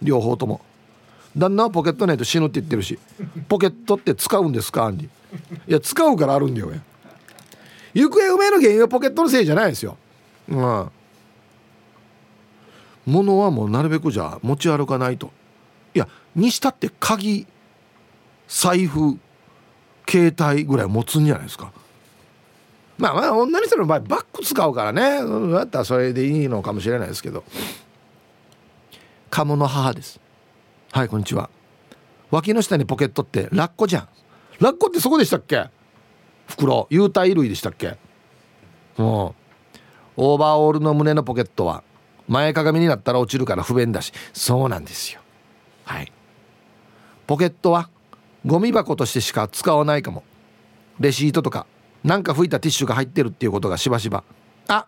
両方とも。旦那はポケットないと死ぬって言ってるしポケットって使うんですかアンディいや使うからあるんだよ行方不明の原因はポケットのせいじゃないですよ。うん。物はもうなるべくじゃあ持ち歩かないと。いやにしたって鍵財布携帯ぐらい持つんじゃないですか。まあまあ女の人の場合バッグ使うからね。だったらそれでいいのかもしれないですけど。鴨の母です。はいこんにちは。脇の下にポケットってラッコじゃん。ラッコってそこでしたっけ？袋有袋類でしたっけ？うん。オーバーオールの胸のポケットは前かがみになったら落ちるから不便だし。そうなんですよ。はい。ポケットはゴミ箱としてしか使わないかも。レシートとかなんか拭いたティッシュが入ってるっていうことがしばしば。あ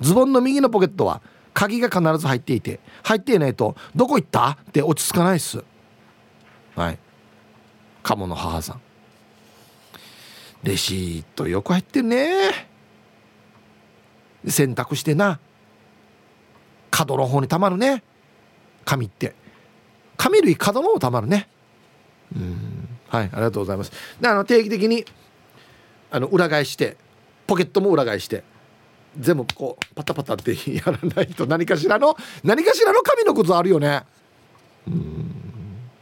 ズボンの右のポケットは鍵が必ず入っていて入っていないと「どこ行った?」って落ち着かないっす。はい。鴨の母さん。レシートよく入ってるね。洗濯してな。角の方にたまるね。紙って。紙類角の方たまるね。うん。はいありがとうございます。であの定期的にあの裏返してポケットも裏返して全部こうパタパタってやらないと何かしらの何かしらの紙の靴あるよね。うん。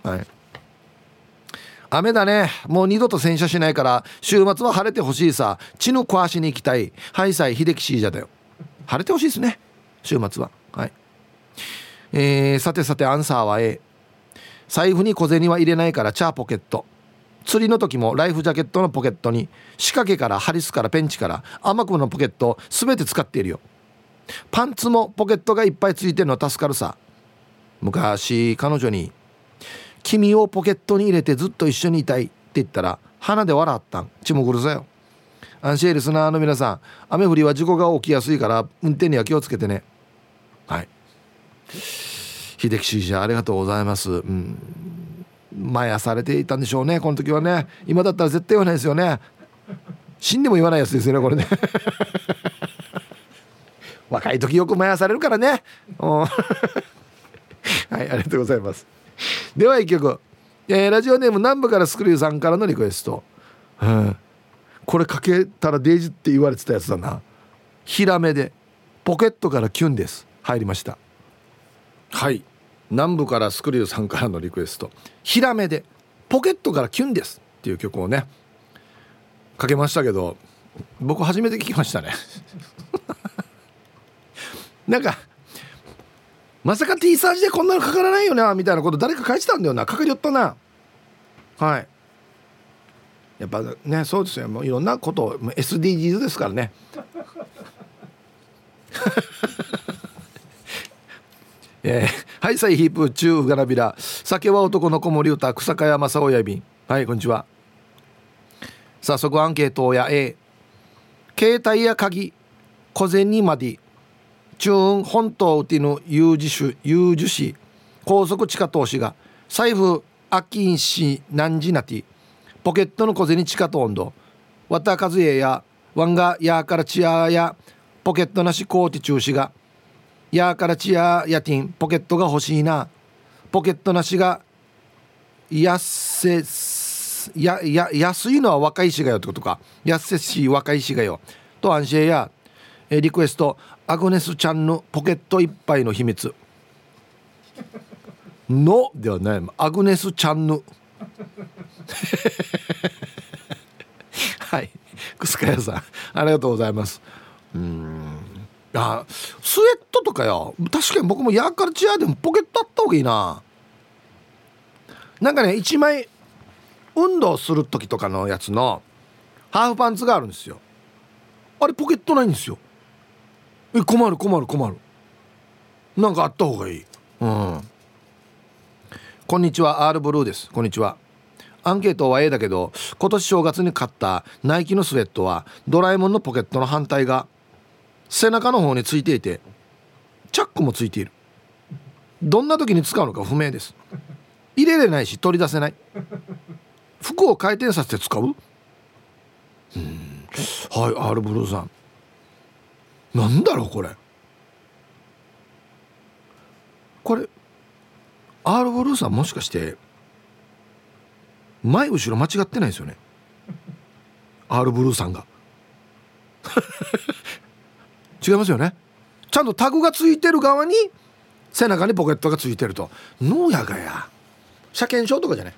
はい。雨だね。もう二度と洗車しないから週末は晴れてほしいさ。血の壊しに行きたい。ハイサイ秀樹シージャだよ。晴れてほしいですね。週末は。えー、さてさてアンサーは A 財布に小銭は入れないからチャーポケット。釣りの時もライフジャケットのポケットに仕掛けからハリスからペンチから甘くのポケット全て使っているよ。パンツもポケットがいっぱいついてるの助かるさ。昔彼女に「君をポケットに入れてずっと一緒にいたい」って言ったら鼻で笑ったん。ちもぐるさよ。アンシェーリスナーの皆さん。雨降りは事故が起きやすいから運転には気をつけてね。はい。秀樹氏ありがとうございます。うん。まやされていたんでしょうねこの時はね。今だったら絶対言わないですよね。死んでも言わないやつですよねこれね。*laughs* 若い時よくまやされるからね。*laughs* はいありがとうございます。では一曲、えー、ラジオネーム南部からスクリューさんからのリクエスト、うん、これかけたらデイジって言われてたやつだな。ヒラメでポケットからキュンです。入りました。はい。南部からスクリューさんからのリクエスト「ヒラメでポケットからキュンです」っていう曲をねかけましたけど僕初めて聞きましたね。*laughs* なんかまさか T サージでこんなのかからないよなみたいなこと誰か書いてたんだよな。かかりよったな。はい。やっぱねそうですよ。もういろんなこと SDGs ですからね。*laughs* えー、はいサイヒープ中ガラビラ酒は男の子守歌草加山正親便はいこんにちは。早速アンケートや A 携帯や鍵小銭まで。チューン本島うての有事種有樹市高速地下投資が。財布アキンシ何時なて。ポケットの小銭地下と温度。わたかずえやワンガやからチアやポケットなしコーティ中止が。やーからちややティンポケットが欲しいな。ポケットなしがやせやや安いのは若いしがよってことか。安せし若いしがよ。と安心や。えリクエスト。アグネスちゃんのポケットいっぱいの秘密。*laughs* のではない。アグネスちゃんの *laughs* はい。くすかやさん。ありがとうございます。うん。やスウェットとかよ。確かに僕もヤーカルチアでもポケットあった方がいいな。なんかね1枚運動する時とかのやつのハーフパンツがあるんですよ。あれポケットないんですよ。え困る困る困る。なんかあった方がいい。うん。こんにちは R ブルーです。こんにちは。アンケートは A だけど今年正月に買ったナイキのスウェットはドラえもんのポケットの反対が背中の方についていてチャックもついている。どんな時に使うのか不明です。入れれないし取り出せない。服を回転させて使う？うん。はい R ブルーさん。なんだろうこれ。これ R ブルーさんもしかして前後ろ間違ってないですよね。R ブルーさんが。違いますよね。ちゃんとタグがついてる側に背中にポケットがついてると。脳やがや。車検証とかじゃない。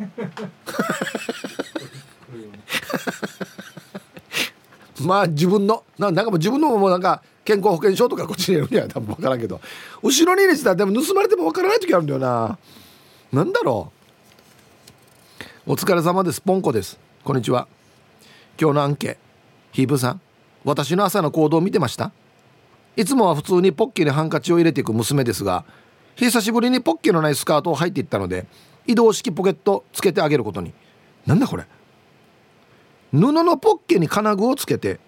*laughs* まあ自分のななんかもう自分のもなんか健康保険証とかこっちにやるには多分分からんけど。後ろに入れてたらでも盗まれても分からない時あるんだよな。何だろう。お疲れ様です。ポンコです。こんにちは。今日のアンケ。ヒープさん私の朝の行動を見てました。いつもは普通にポッケにハンカチを入れていく娘ですが久しぶりにポッケのないスカートを履いていったので移動式ポケットつけてあげることに。なんだこれ。布のポッケに金具をつけて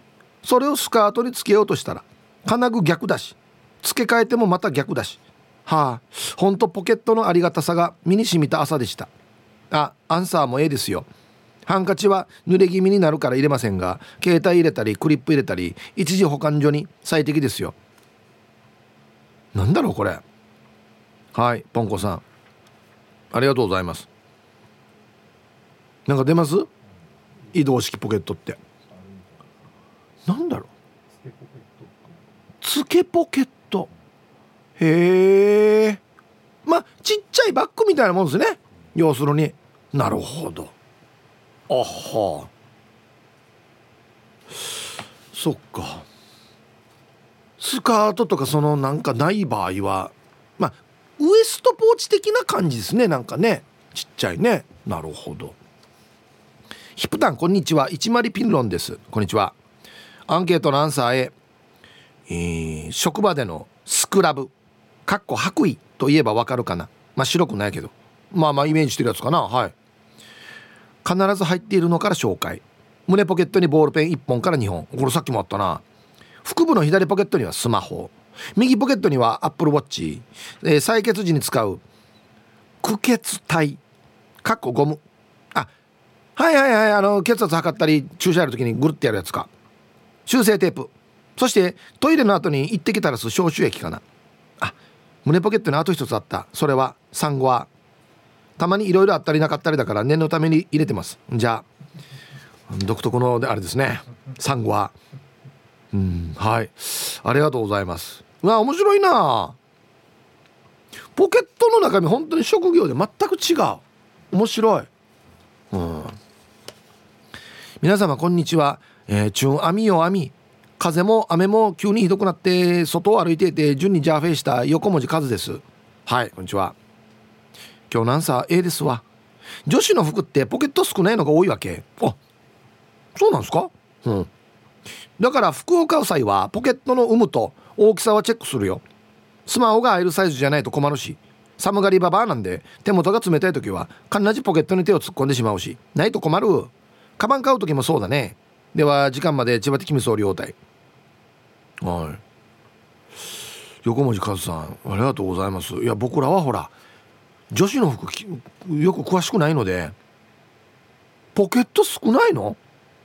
それをスカートにつけようとしたら金具逆だし付け替えてもまた逆だし。はあほんとポケットのありがたさが身に染みた朝でした。あアンサーもええですよ。ハンカチは濡れ気味になるから入れませんが携帯入れたりクリップ入れたり一時保管所に最適ですよ。なんだろうこれ。はいポンコさん。ありがとうございます。なんか出ます？移動式ポケットって。なんだろう。つけポケット。へえ。まあちっちゃいバッグみたいなもんですね。要するに。なるほど。あはそっか。スカートとかそのなんかない場合はまあウエストポーチ的な感じですねなんかね。ちっちゃいね。なるほど。ヒプタンこんにちは。一丸ピンロンです。こんにちは。アンケートのアンサーへ、えー、職場でのスクラブ。かっこ白衣といえばわかるかな。まあ白くないけど。まあまあイメージしてるやつかな。はい。必ず入っているのから紹介。胸ポケットにボールペン1本から2本。これさっきもあったな。腹部の左ポケットにはスマホ。右ポケットにはアップルウォッチ、えー、採血時に使う。苦血体かっこゴム。あはいはいはい。あの血圧測ったり注射やる時にグルってやるやつか。修正テープ。そしてトイレの後に行ってきたらす消臭液かな。あ胸ポケットにあと一つあった。それは産後はたまにいろいろあったりなかったりだから念のために入れてます。じゃあ独特のあれですね。産後は。うんはい。ありがとうございます。うわ面白いな。ポケットの中身本当に職業で全く違う。面白い。うん。皆様こんにちは、えー、チュン網よ網風も雨も急にひどくなって外を歩いていて順にジャーフェイした横文字数です。はいこんにちは。今日なんさ A ですわ。女子の服ってポケット少ないのが多いわけ。あそうなんですか？うん。だから服を買う際はポケットの有無と大きさはチェックするよ。スマホが入るサイズじゃないと困るし。寒がりババアなんで手元が冷たい時は必ずポケットに手を突っ込んでしまうし。ないと困る。カバン買う時もそうだね。では時間まで千葉的味噌両体。はい。横文字和さんありがとうございます。いや僕らはほら女子の服よく詳しくないのでポケット少ないの？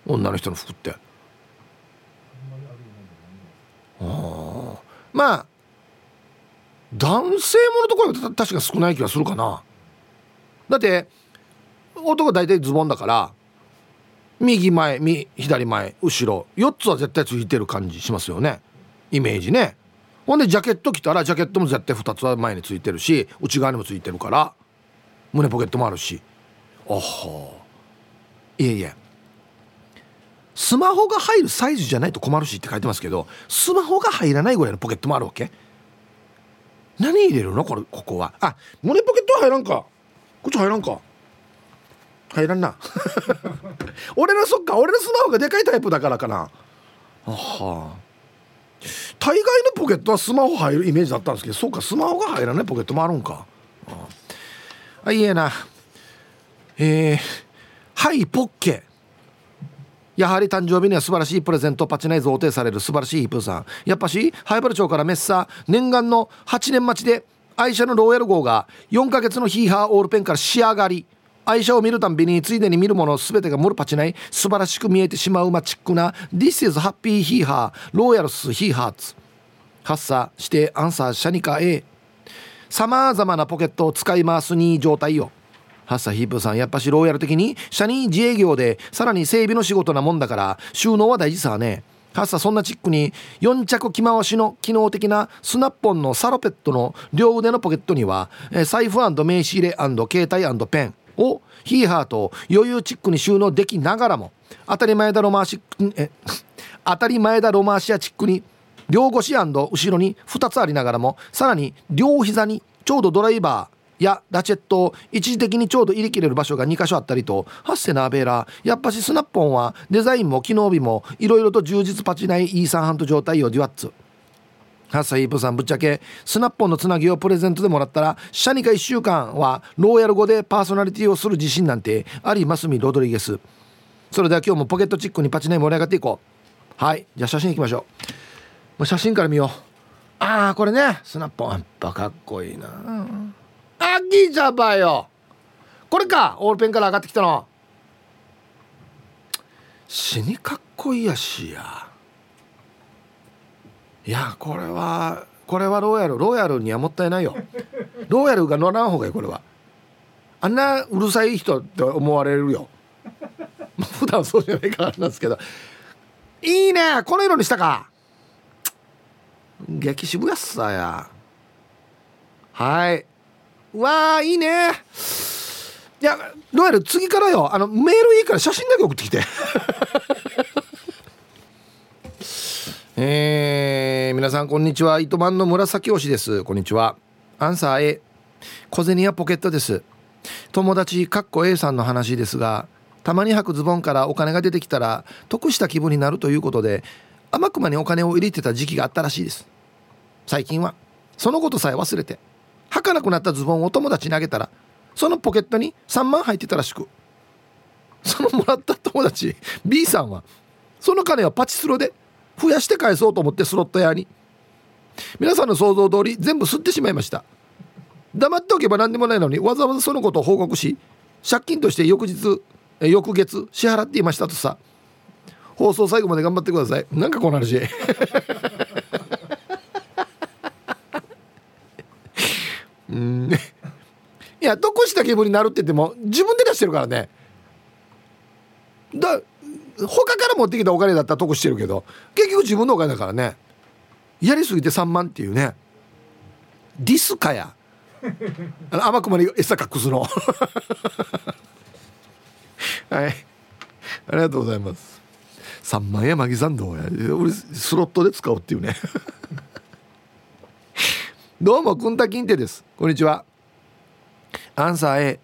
女の人の服って。あまあ男性ものところは確か少ない気がするかな。だって男大体ズボンだから右前右左前後ろ4つは絶対ついてる感じしますよね。イメージね。ほんでジャケット着たらジャケットも絶対2つは前についてるし内側にもついてるから胸ポケットもあるし。あはいえいえ。スマホが入るサイズじゃないと困るしって書いてますけどスマホが入らないぐらいのポケットもあるわけ？何入れるの？これここは。あ胸ポケットは入らんか。こっち入らんか。入らんな。*laughs* 俺のそっか俺のスマホがでかいタイプだからかな。あは大概のポケットはスマホ入るイメージだったんですけどそうかスマホが入らないポケットもあるんか。ああいいえな。えー、はいポッケ。やはり誕生日には素晴らしいプレゼントパチナイズ贈呈される素晴らしいヒップーさん。やっぱし灰原町からメッサ念願の8年待ちで愛車のローヤル号が4ヶ月のヒーハーオールペンから仕上がり。愛車を見るたんびについでに見るもの全てがモルパチない。素晴らしく見えてしまうマチックな。This is Happy ヒーハーローヤルスヒーハーツ発作してアンサーシャニカ A さまざまなポケットを使い回すに状態よ。ハッサヒープさんやっぱしローヤル的に社に自営業でさらに整備の仕事なもんだから収納は大事さね。ハッサそんなチックに4着着回しの機能的なスナッポンのサロペットの両腕のポケットには財布名刺入れ携帯ペン。をヒーハーと余裕チックに収納できながらも当たり前だロマーシえ *laughs* 当たり前だロマーシアチックに両腰後ろに2つありながらもさらに両膝にちょうどドライバーやラチェットを一時的にちょうど入れ切れる場所が2箇所あったりとハッセナーベーラーやっぱしスナッポンはデザインも機能美もいろいろと充実パチないイーサンハント状態をデュアッツ。ハッサイープさんぶっちゃけスナッポンのつなぎをプレゼントでもらったらシャニカ1週間はローヤル語でパーソナリティをする自信なんてありますみロドリゲス。それでは今日もポケットチックにパチナイ盛り上がっていこう。はいじゃあ写真いきましょう。写真から見よう。ああこれね。スナッポン。やっぱかっこいいな、うんあぎじゃばよ。これか。オールペンから上がってきたの。死にかっこいいやしや。いやこれはこれはローヤルローヤルにはもったいないよ。*laughs* ローヤルが乗らん方がいいこれは。あんなうるさい人って思われるよ。*laughs* 普段そうじゃないからなんですけど。いいねこの色にしたか。激渋やっさや。はい。わあいいね。いやどうやる次からよ。あのメールいいから写真だけ送ってきて。えー、皆さんこんにちは。糸満の紫推しです。こんにちは。アンサー A 小銭やポケットです。友達かっこ A さんの話ですがたまに履くズボンからお金が出てきたら得した気分になるということで天熊にお金を入れてた時期があったらしいです。最近は。そのことさえ忘れて履かなくなったズボンを友達にあげたらそのポケットに3万入ってたらしくそのもらった友達 B さんはその金はパチスロで増やして返そうと思ってスロット屋に。皆さんの想像通り全部吸ってしまいました。黙っておけば何でもないのにわざわざそのことを報告し借金として翌日翌月支払っていましたとさ。放送最後まで頑張ってください。なんかこの話。うん。いやどこした気分になるって言っても自分で出してるからね。だ他から持ってきたお金だったら得してるけど結局自分のお金だからね。やりすぎて3万っていうね。ディスかや。あの甘くまで餌隠すの。*laughs* はい。ありがとうございます。3万円マギさんどうや。俺スロットで使おうっていうね。*laughs* どうもくんたきんてです。こんにちは。アンサー A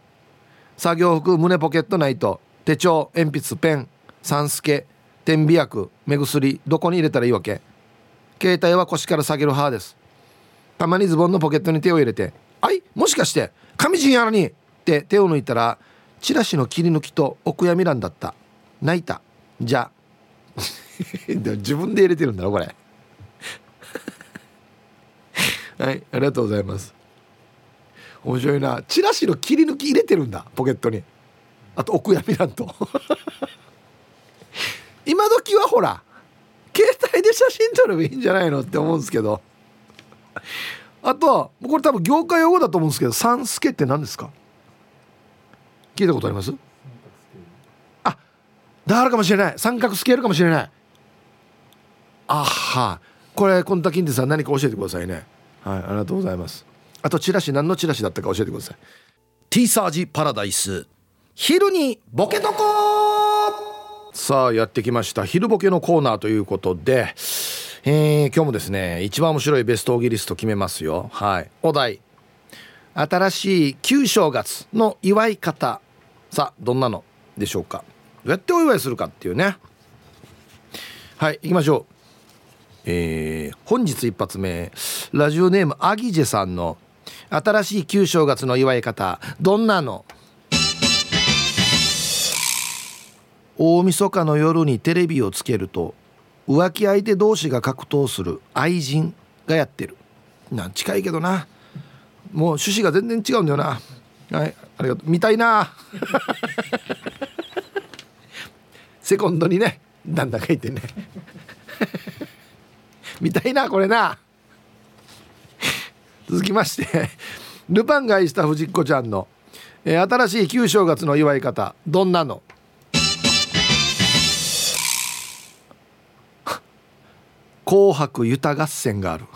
作業服胸ポケットないと。手帳鉛筆ペン。三助点鼻薬目薬どこに入れたらいいわけ？携帯は腰から下げる派です。たまにズボンのポケットに手を入れて「あいもしかして紙人やらに!」って手を抜いたらチラシの切り抜きとお悔やみ欄だった。泣いた。じゃ。*laughs* 自分で入れてるんだろこれ。*laughs* はいありがとうございます。面白いな。チラシの切り抜き入れてるんだポケットに。あとお悔やみ欄と。*laughs* 今時はほら携帯で写真撮ればいいんじゃないのって思うんですけど。あとはこれ多分業界用語だと思うんですけど「さんすけ」って何ですか？聞いたことあります？あだからかもしれない。三角スケールかもしれない。あは。これコンタキンテさん何か教えてくださいね。はいありがとうございます。あとチラシ何のチラシだったか教えてください。T サージパラダイス。昼にボケとこさあやってきました。昼ボケのコーナーということで、えー、今日もですね一番面白いベストオギリスト決めますよ。はい。お題。新しい旧正月の祝い方。さあどんなのでしょうか。どうやってお祝いするかっていうね。はい行きましょう。えー、本日一発目。ラジオネームアギジェさんの新しい旧正月の祝い方。どんなの大晦日の夜にテレビをつけると浮気相手同士が格闘する愛人がやってる。なん近いけどな。もう趣旨が全然違うんだよな。はいありがとう。見たいな。*laughs* セコンドにねなんだか言ってね。*laughs* 見たいなこれな。続きましてルパンが愛した藤子ちゃんの、えー、新しい旧正月の祝い方どんなの？紅白歌合戦がある。*laughs*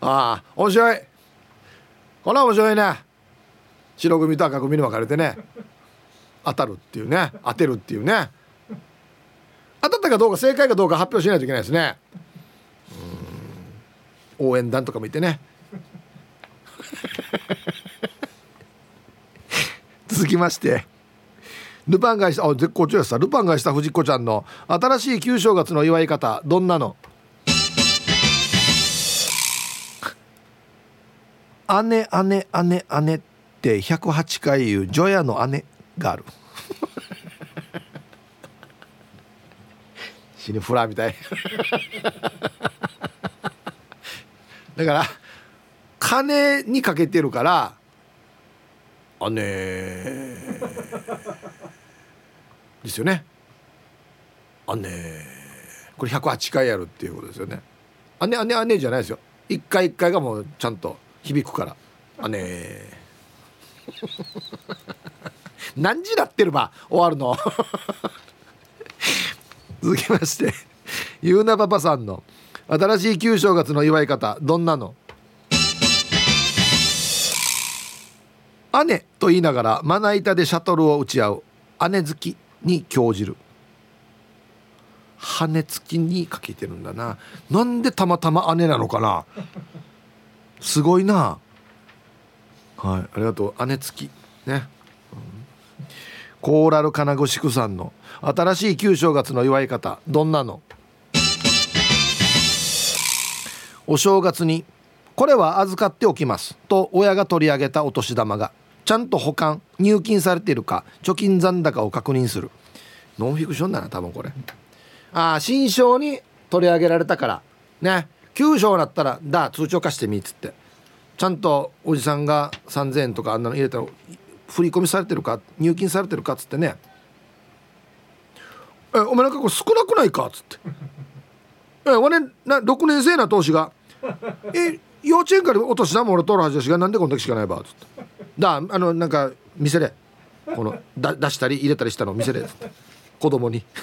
ああ面白い。これは面白いね。白組と赤組に分かれてね。当たるっていうね。当てるっていうね。当たったかどうか正解かどうか発表しないといけないですね。応援団とかもいてね。*laughs* *laughs* 続きましてルパンがしたあ絶好調やさ。ルパンがした藤子ちゃんの新しい旧正月の祝い方どんなの？姉姉姉姉って108回言うジョヤの姉がある。*laughs* 死にフラーみたい。だから金にかけてるから姉ですよね。姉これ108回やるっていうことですよね。姉姉姉じゃないですよ。一回一回がもうちゃんと響くから。姉 *laughs* 何時なってるば終わるの。*laughs* 続きましてゆうなパパさんの新しい旧正月の祝い方どんなの？姉と言いながらまな板でシャトルを打ち合う。姉好きに興じる。羽付きにかけてるんだな。なんでたまたま姉なのかな。すごいな。はいありがとう。姉付き。ね、うん、コーラル金具宿さんの。新しい旧正月の祝い方。どんなの？お正月にこれは預かっておきます。と親が取り上げたお年玉が。ちゃんと保管入金されているか貯金残高を確認する。ノンフィクションだな多分これ。ああ新章に取り上げられたから。ね。9章だったらだ通帳貸してみっつって。ちゃんとおじさんが3,000円とかあんなの入れたら振り込みされてるか入金されてるかっつってね「えお前なんかこれ少なくないか?」っつって「え俺な6年生な投資がえ幼稚園からお年玉俺取るはずですがなんでこんだけしかないば」っつって「だあのなんか見せれ。このだ出したり入れたりしたの見せれ」子供に。*laughs*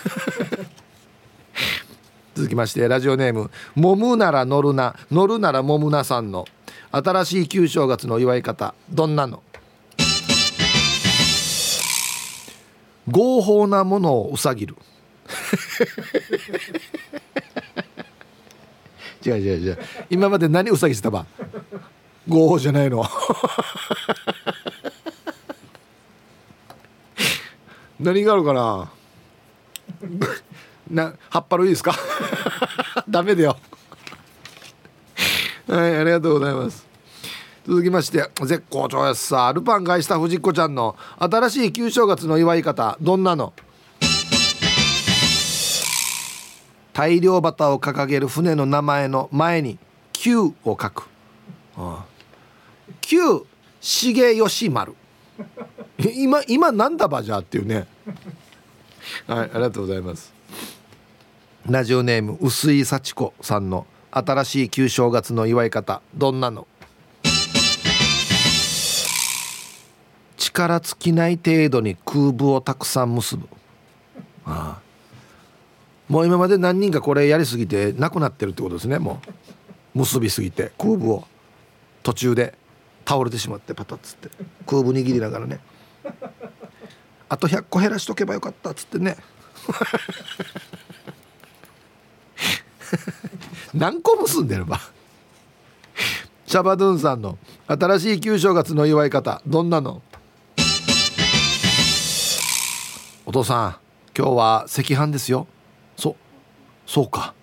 続きましてラジオネーム「もむなら乗るな。乗るならもむな」さんの。新しい旧正月の祝い方どんなの？合法なものをうさぎる。*laughs* 違う違う違う。今まで何うさぎしてたば？合法じゃないの。*laughs* 何があるかな？な葉っぱのいいですか？*laughs* ダメだよ。はいありがとうございます。続きまして絶好調やさルパン返した藤子ちゃんの新しい旧正月の祝い方どんなの？大漁旗を掲げる船の名前の前に「旧」を書く「旧重義丸」今今なんだばじゃっていうね。はいありがとうございます。ラジオネーム薄井幸子さんの新しい旧正月の祝い方。どんなの？力尽きない程度に空部をたくさん結ぶ。ああ。もう今まで何人かこれやりすぎてなくなってるってことですねもう。結びすぎて空部を。途中で。倒れてしまってパタッつって。空部握りながらね。あと100個減らしとけばよかったっつってね。*laughs* 何個結んでれば？シャバドゥンさんの新しい旧正月の祝い方どんなの？お父さん今日は赤飯ですよ。そそうか。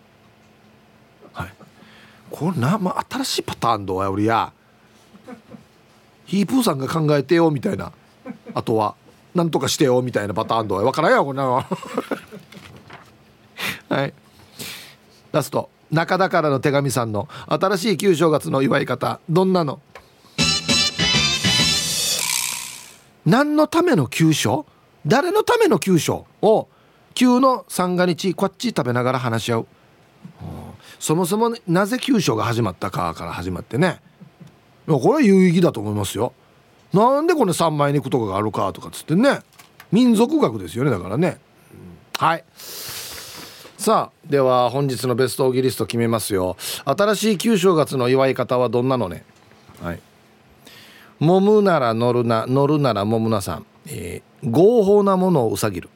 はい。これな、まあ、新しいパターンどうや俺や。ヒープーさんが考えてよみたいな。あとはなんとかしてよみたいなパターンどうや分からんよこんなの。*laughs* はい。ラスト。中田からの手紙さんの。新しい旧正月の祝い方。どんなの？何のための旧正誰のための旧正を旧の三が日こっち食べながら話し合う。そもそもなぜ旧正が始まったかから始まってね。これは有意義だと思いますよ。なんでこの三枚肉とかがあるかとかっつってね。民族学ですよねだからね、はい。さあでは本日のベストオギリスト決めますよ。新しい旧正月の祝い方はどんなのね？はい。もむなら乗るな乗るならもむなさん、えー、合法なものをうさぎる。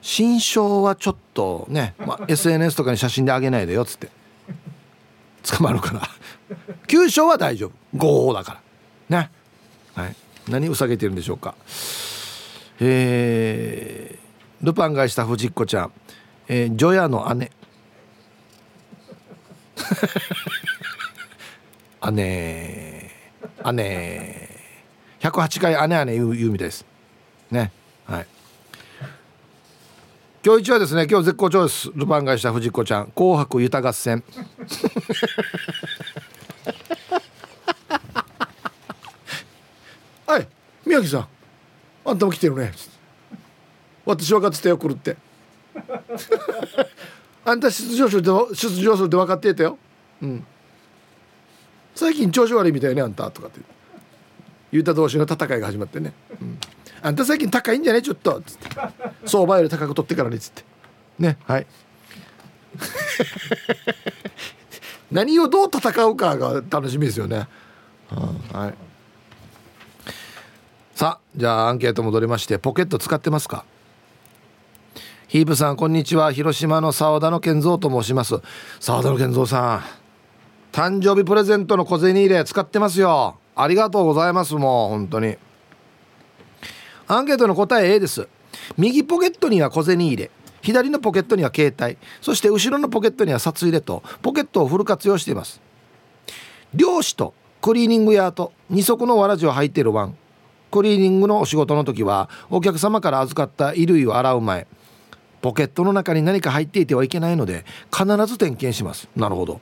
新章はちょっとね、ま、SNS とかに写真であげないでよっつって。捕まるから。旧章は大丈夫。合法だから。ねはい。何うさげてるんでしょうか。えー、ルパンがした藤子ちゃん。えー、除夜の姉。*laughs* 姉。姉。108回姉姉言う言うみたいです。ね。はい。今日一はですね今日絶好調です。ルパンがした藤子ちゃん。紅白歌合戦。*laughs* はい宮城さん。あんたも来てるね。私分かってたよ来るって。*laughs* あんた出場するって出場するって分かってたよ。うん。最近調子悪いみたいねあんた。とかって。言うた同士の戦いが始まってね、うん、あんた最近高いんじゃね？ちょっと。つって相場より高く取ってからねつって。ね。はい。*laughs* 何をどう戦うかが楽しみですよね、うん、はい。さあじゃあアンケート戻りましてポケット使ってますか？ヒープさんこんにちは。広島の沢田の健三と申します。沢田の健三さん誕生日プレゼントの小銭入れ使ってますよ。ありがとうございますもう本当にアンケートの答え A です。右ポケットには小銭入れ左のポケットには携帯そして後ろのポケットには札入れとポケットをフル活用しています。漁師とクリーニング屋と二足のわらじを履いているワン。クリーニングのお仕事の時はお客様から預かった衣類を洗う前ポケットの中に何か入っていてはいけないので必ず点検します。なるほど。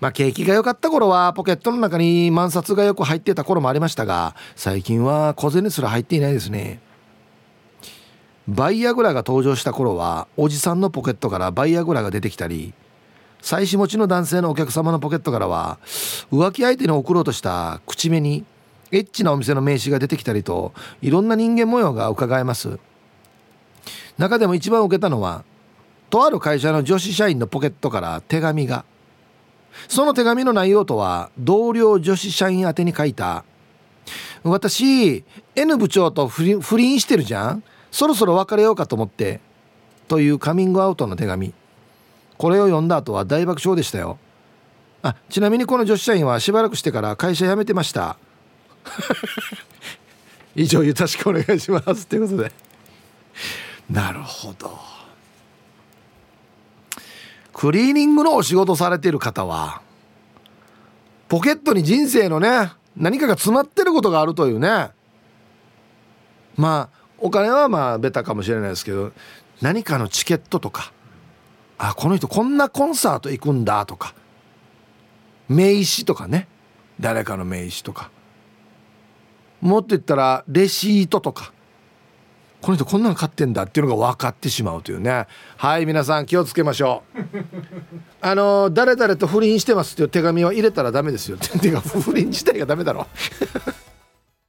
まあ景気が良かった頃はポケットの中に万札がよく入ってた頃もありましたが最近は小銭すら入っていないですね。バイアグラが登場した頃はおじさんのポケットからバイアグラが出てきたり妻子持ちの男性のお客様のポケットからは浮気相手に送ろうとした口紅にエッチなお店の名刺が出てきたりといろんな人間模様が伺えます。中でも一番受けたのはとある会社の女子社員のポケットから手紙がその手紙の内容とは同僚女子社員宛てに書いた「私 N 部長と不倫してるじゃん？そろそろ別れようかと思って」というカミングアウトの手紙。これを読んだ後は大爆笑でしたよ。あちなみにこの女子社員はしばらくしてから会社辞めてました。*laughs* 以上よろしくお願いします。ということで。なるほど。クリーニングのお仕事されてる方はポケットに人生のね何かが詰まってることがあるというね。まあお金はまあベタかもしれないですけど何かのチケットとかあこの人こんなコンサート行くんだとか名刺とかね誰かの名刺とか。もっと言ったらレシートとか。この人こんなの買ってんだっていうのが分かってしまうというね。はい皆さん気をつけましょう。*laughs* あの誰々と不倫してますっていう手紙は入れたらダメですよ手が不倫自体がダメだろ。